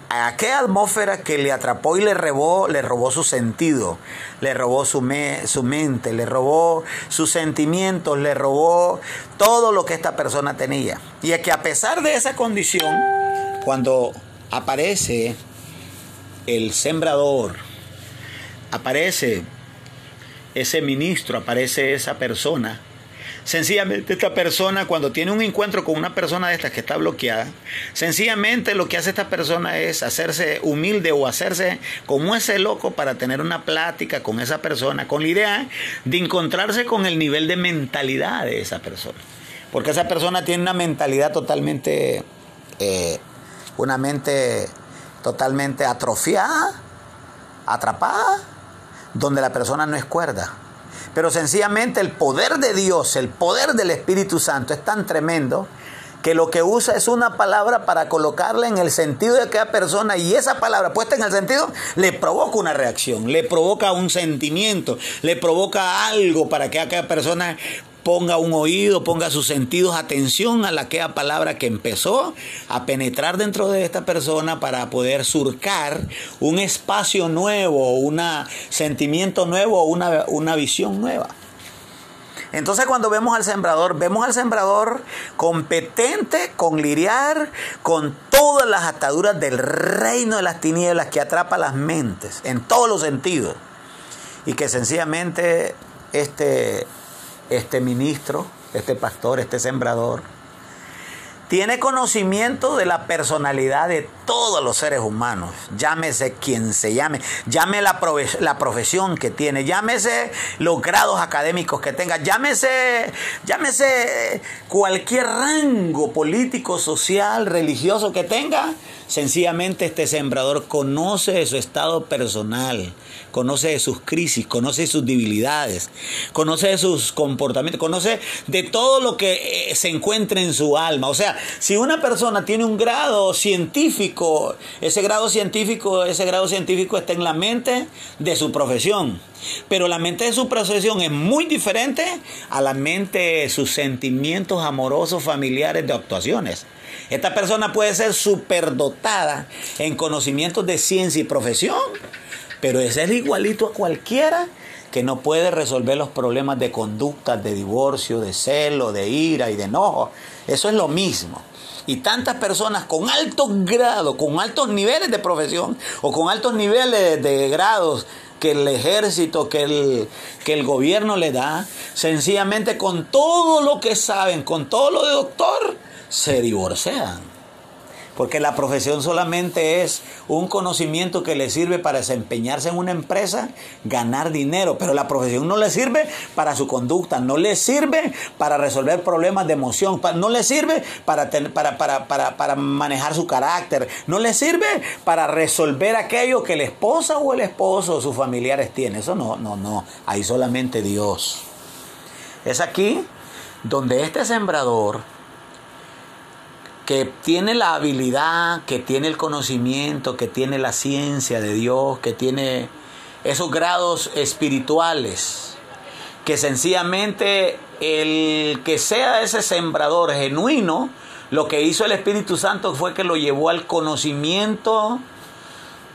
a aquella atmósfera que le atrapó y le robó, le robó su sentido, le robó su, su mente, le robó sus sentimientos, le robó todo lo que esta persona tenía. Y es que a pesar de esa condición, cuando aparece el sembrador, aparece ese ministro, aparece esa persona, Sencillamente esta persona cuando tiene un encuentro con una persona de estas que está bloqueada, sencillamente lo que hace esta persona es hacerse humilde o hacerse como ese loco para tener una plática con esa persona, con la idea de encontrarse con el nivel de mentalidad de esa persona. Porque esa persona tiene una mentalidad totalmente, eh, una mente totalmente atrofiada, atrapada, donde la persona no es cuerda pero sencillamente el poder de Dios, el poder del Espíritu Santo es tan tremendo que lo que usa es una palabra para colocarla en el sentido de aquella persona y esa palabra puesta en el sentido le provoca una reacción, le provoca un sentimiento, le provoca algo para que aquella persona ponga un oído, ponga sus sentidos atención a la aquella palabra que empezó a penetrar dentro de esta persona para poder surcar un espacio nuevo, un sentimiento nuevo, una, una visión nueva. Entonces cuando vemos al sembrador, vemos al sembrador competente con lidiar con todas las ataduras del reino de las tinieblas que atrapa las mentes en todos los sentidos. Y que sencillamente este, este ministro, este pastor, este sembrador, tiene conocimiento de la personalidad de todos los seres humanos, llámese quien se llame, llame la, la profesión que tiene, llámese los grados académicos que tenga, llámese, llámese cualquier rango político, social, religioso que tenga, sencillamente este sembrador conoce de su estado personal, conoce de sus crisis, conoce de sus debilidades, conoce de sus comportamientos, conoce de todo lo que eh, se encuentra en su alma. O sea, si una persona tiene un grado científico, ese grado científico, ese grado científico está en la mente de su profesión. Pero la mente de su profesión es muy diferente a la mente de sus sentimientos amorosos, familiares, de actuaciones. Esta persona puede ser superdotada en conocimientos de ciencia y profesión, pero es igualito a cualquiera que no puede resolver los problemas de conducta, de divorcio, de celo, de ira y de enojo. Eso es lo mismo. Y tantas personas con altos grados, con altos niveles de profesión o con altos niveles de grados que el ejército, que el, que el gobierno le da, sencillamente con todo lo que saben, con todo lo de doctor, se divorcian. Porque la profesión solamente es un conocimiento que le sirve para desempeñarse en una empresa, ganar dinero, pero la profesión no le sirve para su conducta, no le sirve para resolver problemas de emoción, no le sirve para, para, para, para manejar su carácter, no le sirve para resolver aquello que la esposa o el esposo o sus familiares tienen. Eso no, no, no, ahí solamente Dios. Es aquí donde este sembrador que tiene la habilidad, que tiene el conocimiento, que tiene la ciencia de Dios, que tiene esos grados espirituales, que sencillamente el que sea ese sembrador genuino, lo que hizo el Espíritu Santo fue que lo llevó al conocimiento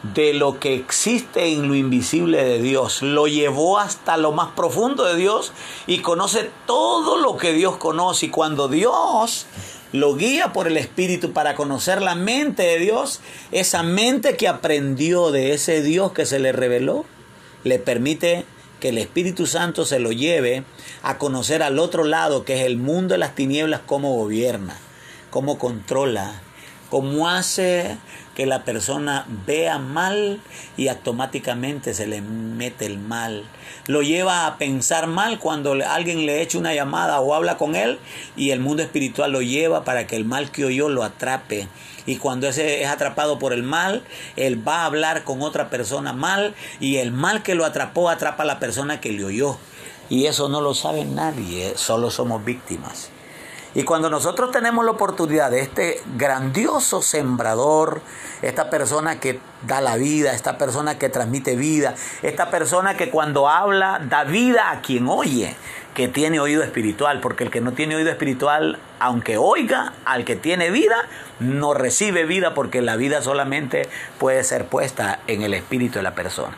de lo que existe en lo invisible de Dios. Lo llevó hasta lo más profundo de Dios y conoce todo lo que Dios conoce. Y cuando Dios lo guía por el Espíritu para conocer la mente de Dios, esa mente que aprendió de ese Dios que se le reveló, le permite que el Espíritu Santo se lo lleve a conocer al otro lado, que es el mundo de las tinieblas, cómo gobierna, cómo controla, cómo hace que la persona vea mal y automáticamente se le mete el mal. Lo lleva a pensar mal cuando alguien le echa una llamada o habla con él y el mundo espiritual lo lleva para que el mal que oyó lo atrape. Y cuando ese es atrapado por el mal, él va a hablar con otra persona mal y el mal que lo atrapó atrapa a la persona que le oyó. Y eso no lo sabe nadie, solo somos víctimas. Y cuando nosotros tenemos la oportunidad de este grandioso sembrador, esta persona que da la vida, esta persona que transmite vida, esta persona que cuando habla da vida a quien oye, que tiene oído espiritual, porque el que no tiene oído espiritual, aunque oiga al que tiene vida, no recibe vida porque la vida solamente puede ser puesta en el espíritu de la persona.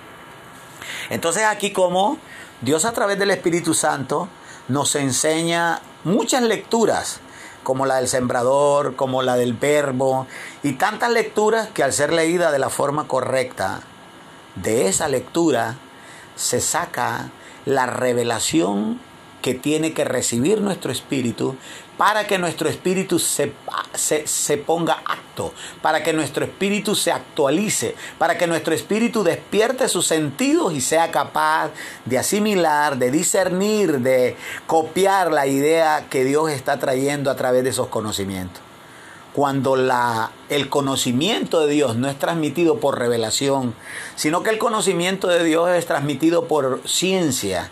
Entonces aquí como Dios a través del Espíritu Santo nos enseña muchas lecturas, como la del sembrador, como la del verbo, y tantas lecturas que al ser leída de la forma correcta, de esa lectura se saca la revelación que tiene que recibir nuestro espíritu para que nuestro espíritu se, se, ponga acto, para que nuestro espíritu se actualice, para que nuestro espíritu despierte sus sentidos y sea capaz de asimilar, de discernir, de copiar la idea que Dios está trayendo a través de esos conocimientos. Cuando la, el conocimiento de Dios no es transmitido por revelación, sino que el conocimiento de Dios es transmitido por ciencia,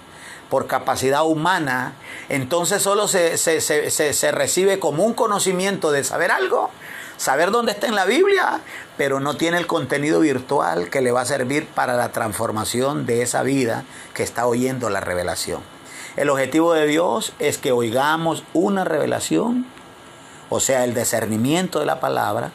por capacidad humana, entonces solo se, se, recibe como un conocimiento de saber algo, saber dónde está en la Biblia, pero no tiene el contenido virtual que le va a servir para la transformación de esa vida que está oyendo la revelación. El objetivo de Dios es que oigamos una revelación, o sea, el discernimiento de la palabra,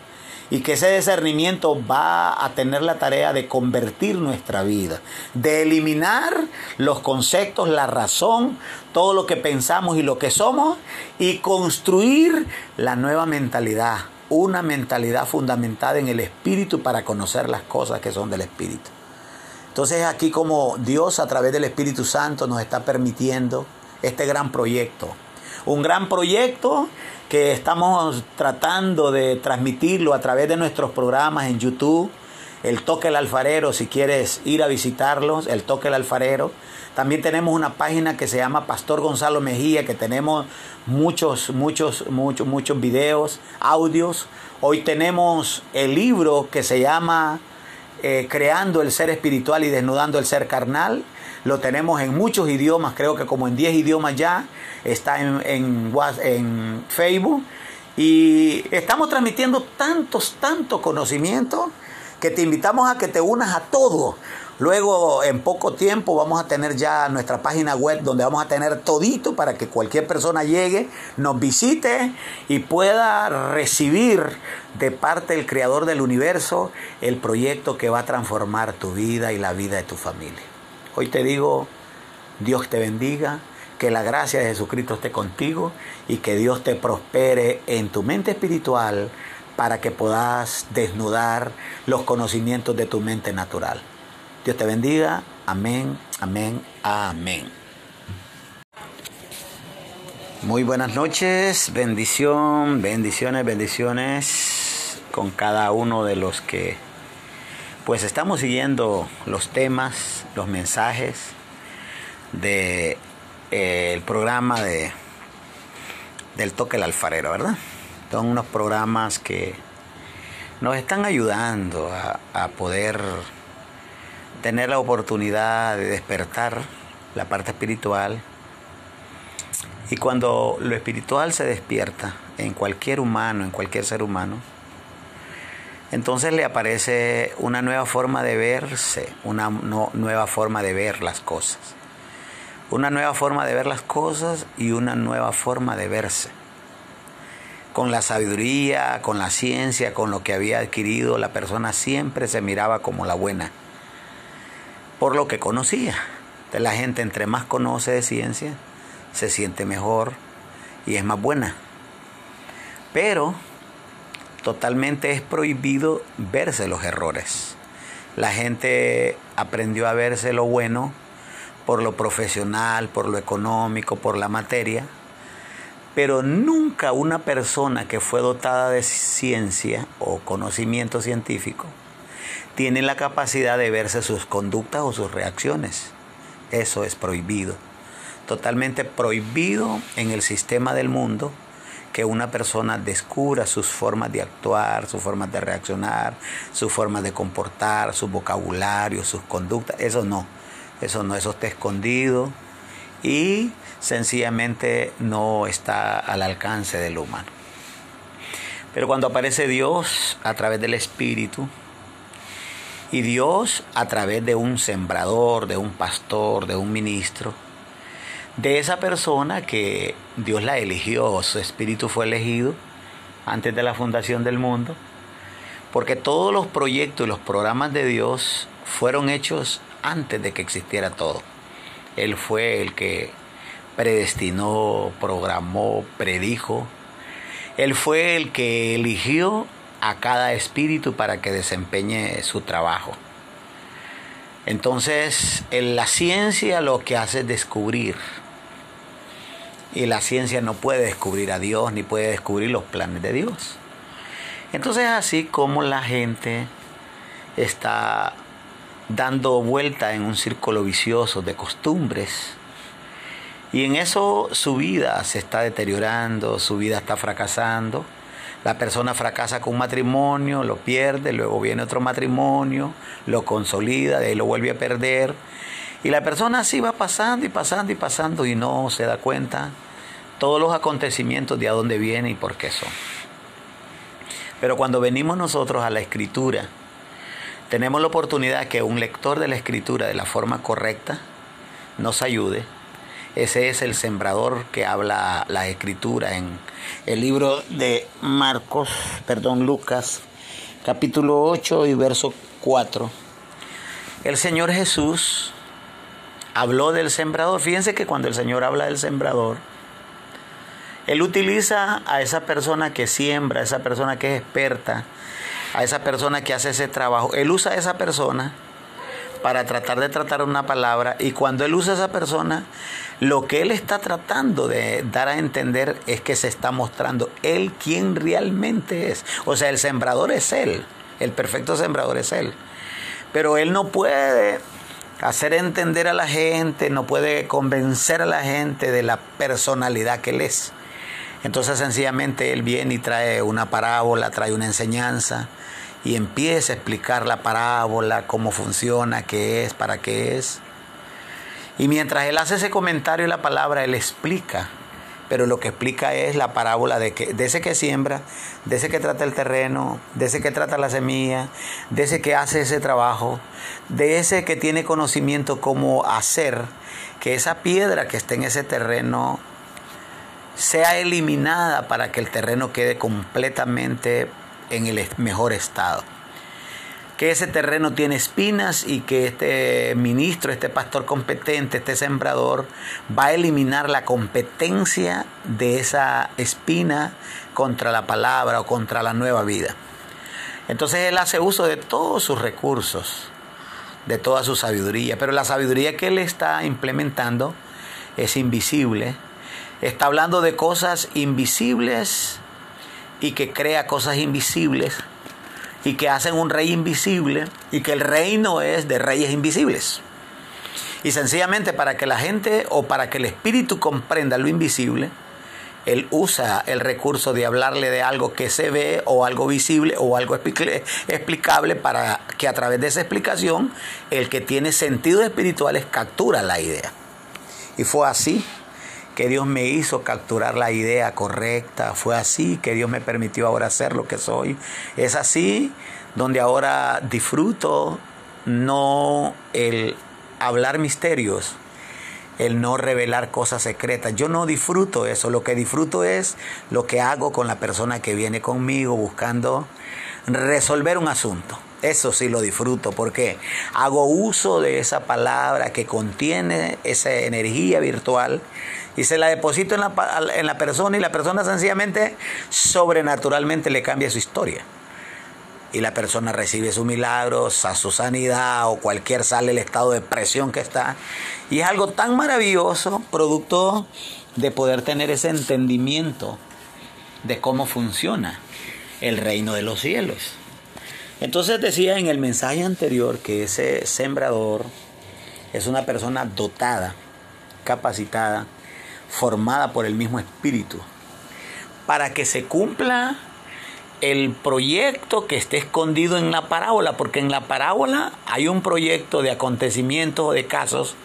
y que ese discernimiento va a tener la tarea de convertir nuestra vida, de eliminar los conceptos, la razón, todo lo que pensamos y lo que somos y construir la nueva mentalidad, una mentalidad fundamentada en el espíritu para conocer las cosas que son del espíritu. Entonces aquí como Dios a través del Espíritu Santo nos está permitiendo este gran proyecto. Un gran proyecto que estamos tratando de transmitirlo a través de nuestros programas en YouTube. El Toque el Alfarero, si quieres ir a visitarlos, el Toque el Alfarero. También tenemos una página que se llama Pastor Gonzalo Mejía, que tenemos muchos, muchos, muchos, muchos videos, audios. Hoy tenemos el libro que se llama eh, creando el ser espiritual y desnudando el ser carnal. Lo tenemos en muchos idiomas, creo que como en 10 idiomas ya. Está en, en, en Facebook. Y estamos transmitiendo tantos, tantos conocimientos que te invitamos a que te unas a todo Luego, en poco tiempo, vamos a tener ya nuestra página web donde vamos a tener todito para que cualquier persona llegue, nos visite y pueda recibir de parte del Creador del universo el proyecto que va a transformar tu vida y la vida de tu familia. Hoy te digo, Dios te bendiga, que la gracia de Jesucristo esté contigo y que Dios te prospere en tu mente espiritual para que puedas desnudar los conocimientos de tu mente natural. Dios te bendiga. Amén, amén, amén. Muy buenas noches, bendición, bendiciones, bendiciones con cada uno de los que pues estamos siguiendo los temas, los mensajes de eh, programa de del toque el alfarero, ¿verdad? Son unos programas que nos están ayudando a poder tener la oportunidad de despertar la parte espiritual. Y cuando lo espiritual se despierta en cualquier humano, en cualquier ser humano, entonces le aparece una nueva forma de verse, una nueva forma de ver las cosas. Una nueva forma de ver las cosas y una nueva forma de verse. Con la sabiduría, con la ciencia, con lo que había adquirido, la persona siempre se miraba como la buena por lo que conocía. la gente entre más conoce de ciencia, se siente mejor y es más buena. Pero totalmente es prohibido verse los errores. La gente aprendió a verse lo bueno por lo profesional, por lo económico, por la materia, pero nunca una persona que fue dotada de ciencia o conocimiento científico tienen la capacidad de verse sus conductas o sus reacciones. Eso es prohibido. Totalmente prohibido en el sistema del mundo que una persona descubra sus formas de actuar, sus formas de reaccionar, sus formas de comportar, su vocabulario, sus conductas. Eso no, eso no, eso está escondido y sencillamente no está al alcance del humano. Pero cuando aparece Dios a través del Espíritu, y Dios a través de un sembrador, de un pastor, de un ministro, de esa persona que Dios la eligió, su espíritu fue elegido antes de la fundación del mundo, porque todos los proyectos y los programas de Dios fueron hechos antes de que existiera todo. Él fue el que predestinó, programó, predijo. Él fue el que eligió a cada espíritu para que desempeñe su trabajo. Entonces, en la ciencia lo que hace es descubrir. Y la ciencia no puede descubrir a Dios ni puede descubrir los planes de Dios. Entonces, así como la gente está dando vuelta en un círculo vicioso de costumbres, y en eso su vida se está deteriorando, su vida está fracasando, la persona fracasa con un matrimonio, lo pierde, luego viene otro matrimonio, lo consolida, de ahí lo vuelve a perder. Y la persona así va pasando y pasando y pasando y no se da cuenta todos los acontecimientos de a dónde viene y por qué son. Pero cuando venimos nosotros a la escritura, tenemos la oportunidad que un lector de la escritura de la forma correcta nos ayude ese es el sembrador que habla la escritura en el libro de Marcos, perdón, Lucas, capítulo 8 y verso 4. El Señor Jesús habló del sembrador. Fíjense que cuando el Señor habla del sembrador, Él utiliza a esa persona que siembra, a esa persona que es experta, a esa persona que hace ese trabajo. Él usa a esa persona para tratar de tratar una palabra y cuando Él usa a esa persona, lo que Él está tratando de dar a entender es que se está mostrando Él quien realmente es. O sea, el sembrador es Él, el perfecto sembrador es Él. Pero Él no puede hacer entender a la gente, no puede convencer a la gente de la personalidad que Él es. Entonces sencillamente Él viene y trae una parábola, trae una enseñanza y empieza a explicar la parábola, cómo funciona, qué es, para qué es. Y mientras Él hace ese comentario y la palabra, Él explica pero lo que explica es la parábola de, que, de ese que siembra, de ese que trata el terreno, de ese que trata la semilla, de ese que hace ese trabajo, de ese que tiene conocimiento cómo hacer que esa piedra que está en ese terreno sea eliminada para que el terreno quede completamente en el mejor estado que ese terreno tiene espinas y que este ministro, este pastor competente, este sembrador, va a eliminar la competencia de esa espina contra la palabra o contra la nueva vida. Entonces él hace uso de todos sus recursos, de toda su sabiduría, pero la sabiduría que él está implementando es invisible, está hablando de cosas invisibles y que crea cosas invisibles y que hacen un rey invisible y que el reino es de reyes invisibles. Y sencillamente para que la gente o para que el espíritu comprenda lo invisible, él usa el recurso de hablarle de algo que se ve o algo visible o algo explicable para que a través de esa explicación el que tiene sentidos espirituales captura la idea. Y fue así que Dios me hizo capturar la idea correcta. Fue así que Dios me permitió ahora ser lo que soy. Es así donde ahora disfruto no el hablar misterios, el no revelar cosas secretas. Yo no disfruto eso. Lo que disfruto es lo que hago con la persona que viene conmigo buscando resolver un asunto. Eso sí lo disfruto porque hago uso de esa palabra que contiene esa energía virtual y se la deposito en la, en la persona y la persona sencillamente sobrenaturalmente le cambia su historia. Y la persona recibe su milagro, su sanidad o cualquier sale el estado de presión que está. Y es algo tan maravilloso, producto de poder tener ese entendimiento de cómo funciona el reino de los cielos. Entonces decía en el mensaje anterior que ese sembrador es una persona dotada, capacitada, formada por el mismo espíritu, para que se cumpla el proyecto que esté escondido en la parábola, porque en la parábola hay un proyecto de acontecimientos o de casos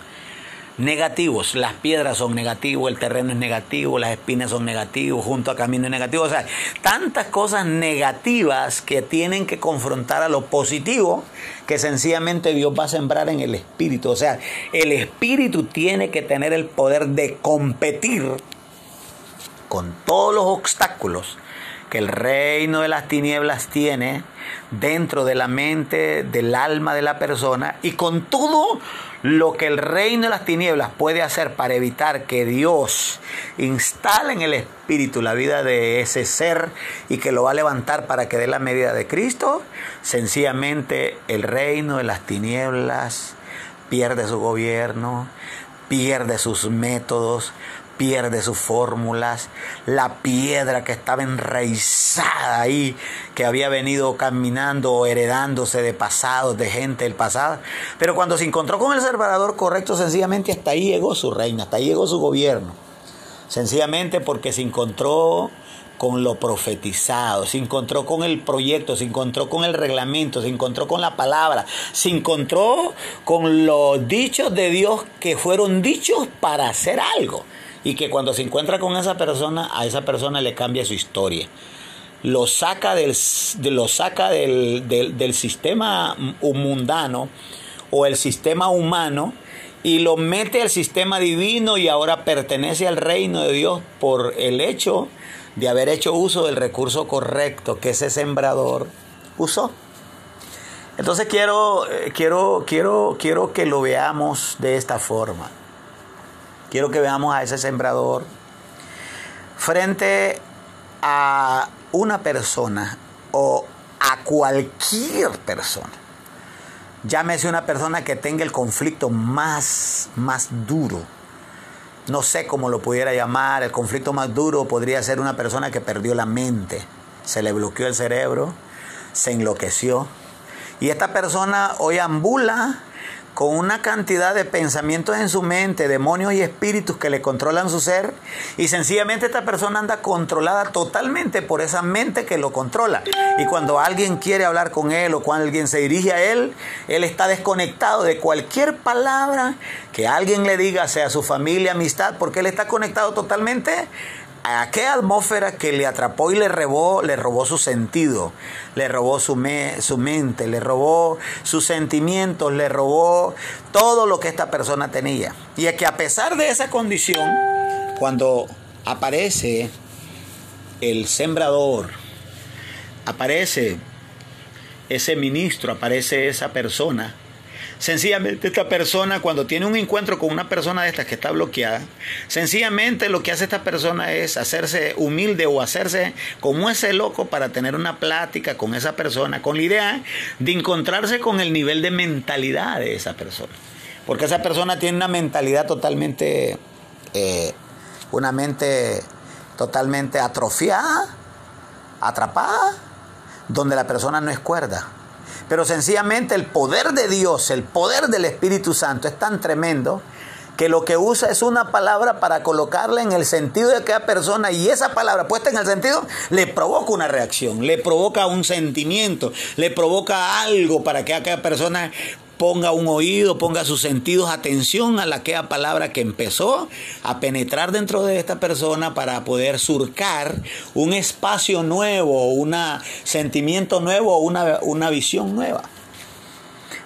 negativos. Las piedras son negativos, el terreno es negativo, las espinas son negativos, junto a camino es negativo. O sea, tantas cosas negativas que tienen que confrontar a lo positivo que sencillamente Dios va a sembrar en el espíritu. O sea, el espíritu tiene que tener el poder de competir con todos los obstáculos que el reino de las tinieblas tiene dentro de la mente, del alma de la persona y con todo lo que el reino de las tinieblas puede hacer para evitar que Dios instale en el espíritu la vida de ese ser y que lo va a levantar para que dé la medida de Cristo, sencillamente el reino de las tinieblas pierde su gobierno, pierde sus métodos, pierde sus fórmulas, la piedra que estaba enraizada ahí, que había venido caminando o heredándose de pasados, de gente del pasado. Pero cuando se encontró con el Salvador correcto, sencillamente hasta ahí llegó su reino, hasta ahí llegó su gobierno. Sencillamente porque se encontró con lo profetizado, se encontró con el proyecto, se encontró con el reglamento, se encontró con la palabra, se encontró con los dichos de Dios que fueron dichos para hacer algo y que cuando se encuentra con esa persona, a esa persona le cambia su historia. Lo saca del, lo saca del, del sistema mundano o el sistema humano y lo mete al sistema divino y ahora pertenece al reino de Dios por el hecho de haber hecho uso del recurso correcto, que ese sembrador usó. Entonces quiero, eh, quiero, quiero, quiero que lo veamos de esta forma. Quiero que veamos a ese sembrador frente a una persona o a cualquier persona. Llámese una persona que tenga el conflicto más, más duro. No sé cómo lo pudiera llamar. El conflicto más duro podría ser una persona que perdió la mente. Se le bloqueó el cerebro, se enloqueció. Y esta persona hoy ambula con una cantidad de pensamientos en su mente, demonios y espíritus que le controlan su ser, y sencillamente esta persona anda controlada totalmente por esa mente que lo controla. Y cuando alguien quiere hablar con él o cuando alguien se dirige a él, él está desconectado de cualquier palabra que alguien le diga, sea su familia, amistad, porque él está conectado totalmente a aquella atmósfera que le atrapó y le robó, le robó su sentido, le robó su, su mente, le robó sus sentimientos, le robó todo lo que esta persona tenía. Y es que a pesar de esa condición, cuando aparece el sembrador, aparece ese ministro, aparece esa persona, Sencillamente esta persona cuando tiene un encuentro con una persona de estas que está bloqueada, sencillamente lo que hace esta persona es hacerse humilde o hacerse como ese loco para tener una plática con esa persona, con la idea de encontrarse con el nivel de mentalidad de esa persona. Porque esa persona tiene una mentalidad totalmente, eh, una mente totalmente atrofiada, atrapada, donde la persona no es cuerda. Pero sencillamente el poder de Dios, el poder del Espíritu Santo es tan tremendo que lo que usa es una palabra para colocarla en el sentido de aquella persona y esa palabra puesta en el sentido le provoca una reacción, le provoca un sentimiento, le provoca algo para que aquella persona ponga un oído, ponga sus sentidos atención a la aquella palabra que empezó a penetrar dentro de esta persona para poder surcar un espacio nuevo, un sentimiento nuevo, una, una visión nueva.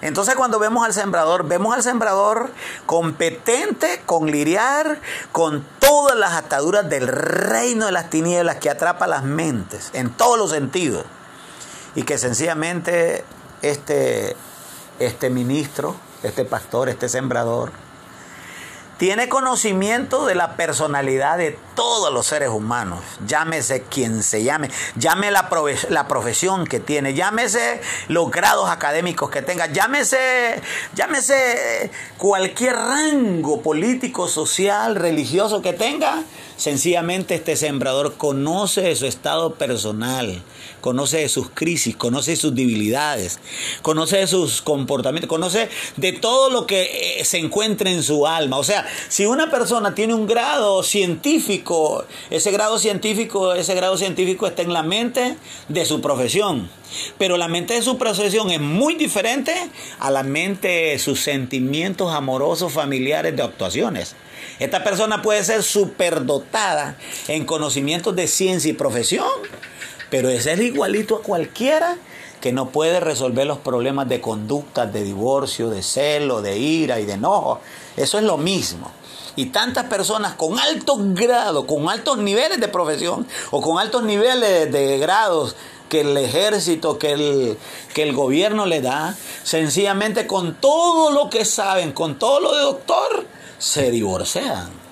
Entonces cuando vemos al sembrador, vemos al sembrador competente con lidiar con todas las ataduras del reino de las tinieblas que atrapa las mentes en todos los sentidos. Y que sencillamente este este ministro, este pastor, este sembrador, tiene conocimiento de la personalidad de todos los seres humanos, llámese quien se llame, llame la, la, profesión que tiene, llámese los grados académicos que tenga, llámese, llámese cualquier rango político, social, religioso que tenga, sencillamente este sembrador conoce su estado personal, conoce de sus crisis, conoce de sus debilidades, conoce de sus comportamientos, conoce de todo lo que eh, se encuentra en su alma. O sea, si una persona tiene un grado científico, ese grado científico, ese grado científico está en la mente de su profesión. Pero la mente de su profesión es muy diferente a la mente de sus sentimientos amorosos, familiares, de actuaciones. Esta persona puede ser superdotada en conocimientos de ciencia y profesión, pero es el igualito a cualquiera que no puede resolver los problemas de conducta, de divorcio, de celo, de ira y de enojo. Eso es lo mismo. Y tantas personas con altos grados, con altos niveles de profesión o con altos niveles de grados que el ejército, que el, que el gobierno le da, sencillamente con todo lo que saben, con todo lo de doctor, se divorcian.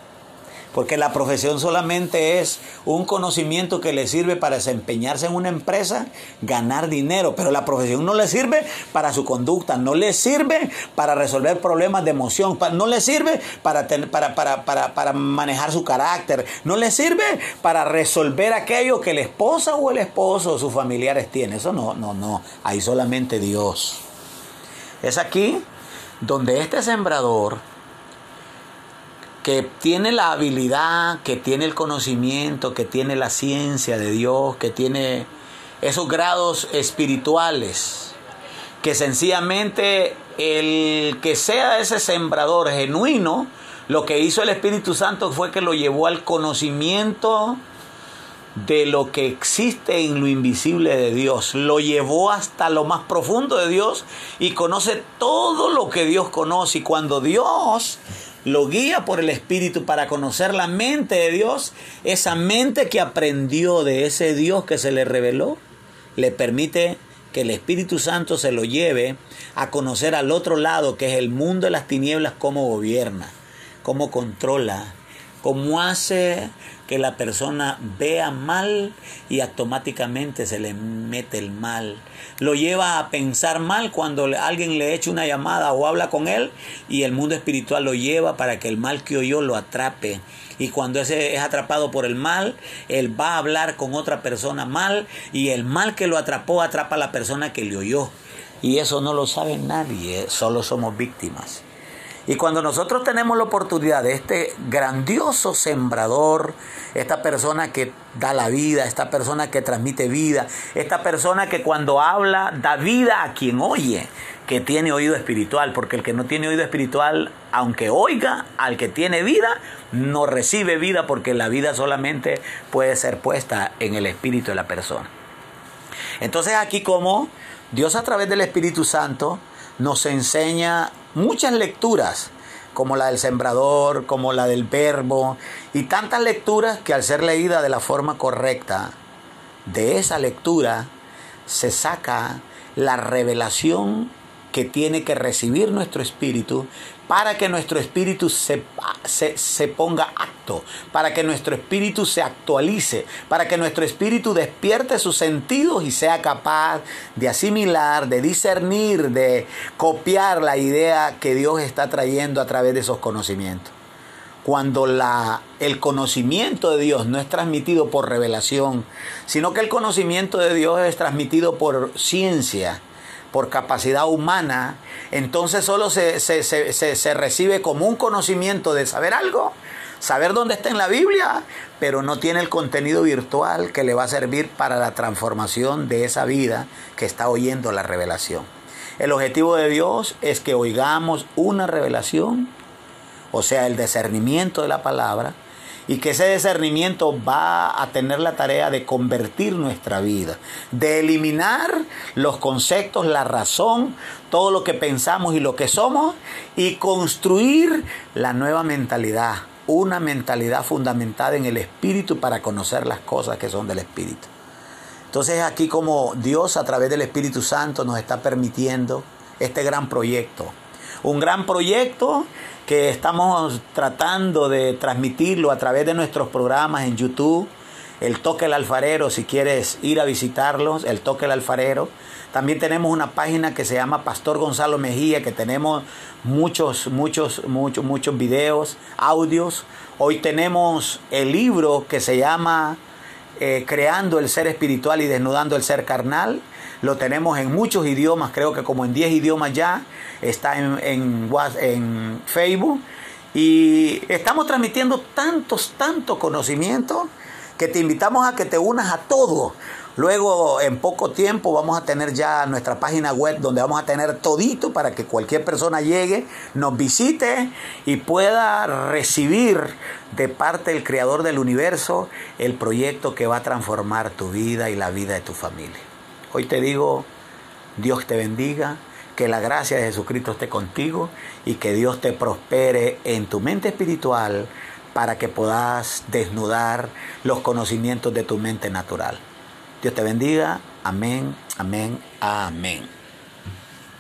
Porque la profesión solamente es un conocimiento que le sirve para desempeñarse en una empresa, ganar dinero, pero la profesión no le sirve para su conducta, no le sirve para resolver problemas de emoción, no le sirve para, para, para, para manejar su carácter, no le sirve para resolver aquello que la esposa o el esposo o sus familiares tienen. Eso no, no, no, ahí solamente Dios. Es aquí donde este sembrador que tiene la habilidad, que tiene el conocimiento, que tiene la ciencia de Dios, que tiene esos grados espirituales, que sencillamente el que sea ese sembrador genuino, lo que hizo el Espíritu Santo fue que lo llevó al conocimiento de lo que existe en lo invisible de Dios. Lo llevó hasta lo más profundo de Dios y conoce todo lo que Dios conoce. Y cuando Dios lo guía por el Espíritu para conocer la mente de Dios, esa mente que aprendió de ese Dios que se le reveló, le permite que el Espíritu Santo se lo lleve a conocer al otro lado, que es el mundo de las tinieblas, cómo gobierna, cómo controla, cómo hace que la persona vea mal y automáticamente se le mete el mal. Lo lleva a pensar mal cuando alguien le echa una llamada o habla con él y el mundo espiritual lo lleva para que el mal que oyó lo atrape. Y cuando ese es atrapado por el mal, él va a hablar con otra persona mal y el mal que lo atrapó atrapa a la persona que le oyó. Y eso no lo sabe nadie, solo somos víctimas. Y cuando nosotros tenemos la oportunidad de este grandioso sembrador, esta persona que da la vida, esta persona que transmite vida, esta persona que cuando habla da vida a quien oye, que tiene oído espiritual, porque el que no tiene oído espiritual, aunque oiga al que tiene vida, no recibe vida porque la vida solamente puede ser puesta en el espíritu de la persona. Entonces aquí como Dios a través del Espíritu Santo nos enseña muchas lecturas, como la del sembrador, como la del verbo, y tantas lecturas que al ser leída de la forma correcta, de esa lectura se saca la revelación que tiene que recibir nuestro espíritu para que nuestro espíritu se, se, ponga acto, para que nuestro espíritu se actualice, para que nuestro espíritu despierte sus sentidos y sea capaz de asimilar, de discernir, de copiar la idea que Dios está trayendo a través de esos conocimientos. Cuando la, el conocimiento de Dios no es transmitido por revelación, sino que el conocimiento de Dios es transmitido por ciencia, por capacidad humana, entonces solo se, se, recibe como un conocimiento de saber algo, saber dónde está en la Biblia, pero no tiene el contenido virtual que le va a servir para la transformación de esa vida que está oyendo la revelación. El objetivo de Dios es que oigamos una revelación, o sea, el discernimiento de la palabra, y que ese discernimiento va a tener la tarea de convertir nuestra vida, de eliminar los conceptos, la razón, todo lo que pensamos y lo que somos y construir la nueva mentalidad, una mentalidad fundamentada en el espíritu para conocer las cosas que son del espíritu. Entonces aquí como Dios a través del Espíritu Santo nos está permitiendo este gran proyecto. Un gran proyecto que estamos tratando de transmitirlo a través de nuestros programas en YouTube. El Toque el Alfarero, si quieres ir a visitarlos, el Toque el Alfarero. También tenemos una página que se llama Pastor Gonzalo Mejía, que tenemos muchos, muchos, muchos, muchos videos, audios. Hoy tenemos el libro que se llama eh, Creando el Ser Espiritual y Desnudando el Ser Carnal. Lo tenemos en muchos idiomas, creo que como en 10 idiomas ya. Está en, en, Facebook. Y estamos transmitiendo tantos, tantos conocimientos que te invitamos a que te unas a todo. Luego, en poco tiempo, vamos a tener ya nuestra página web donde vamos a tener todito para que cualquier persona llegue, nos visite y pueda recibir de parte del Creador del universo el proyecto que va a transformar tu vida y la vida de tu familia. Hoy te digo, Dios te bendiga, que la gracia de Jesucristo esté contigo y que Dios te prospere en tu mente espiritual para que puedas desnudar los conocimientos de tu mente natural. Dios te bendiga. Amén, amén, amén.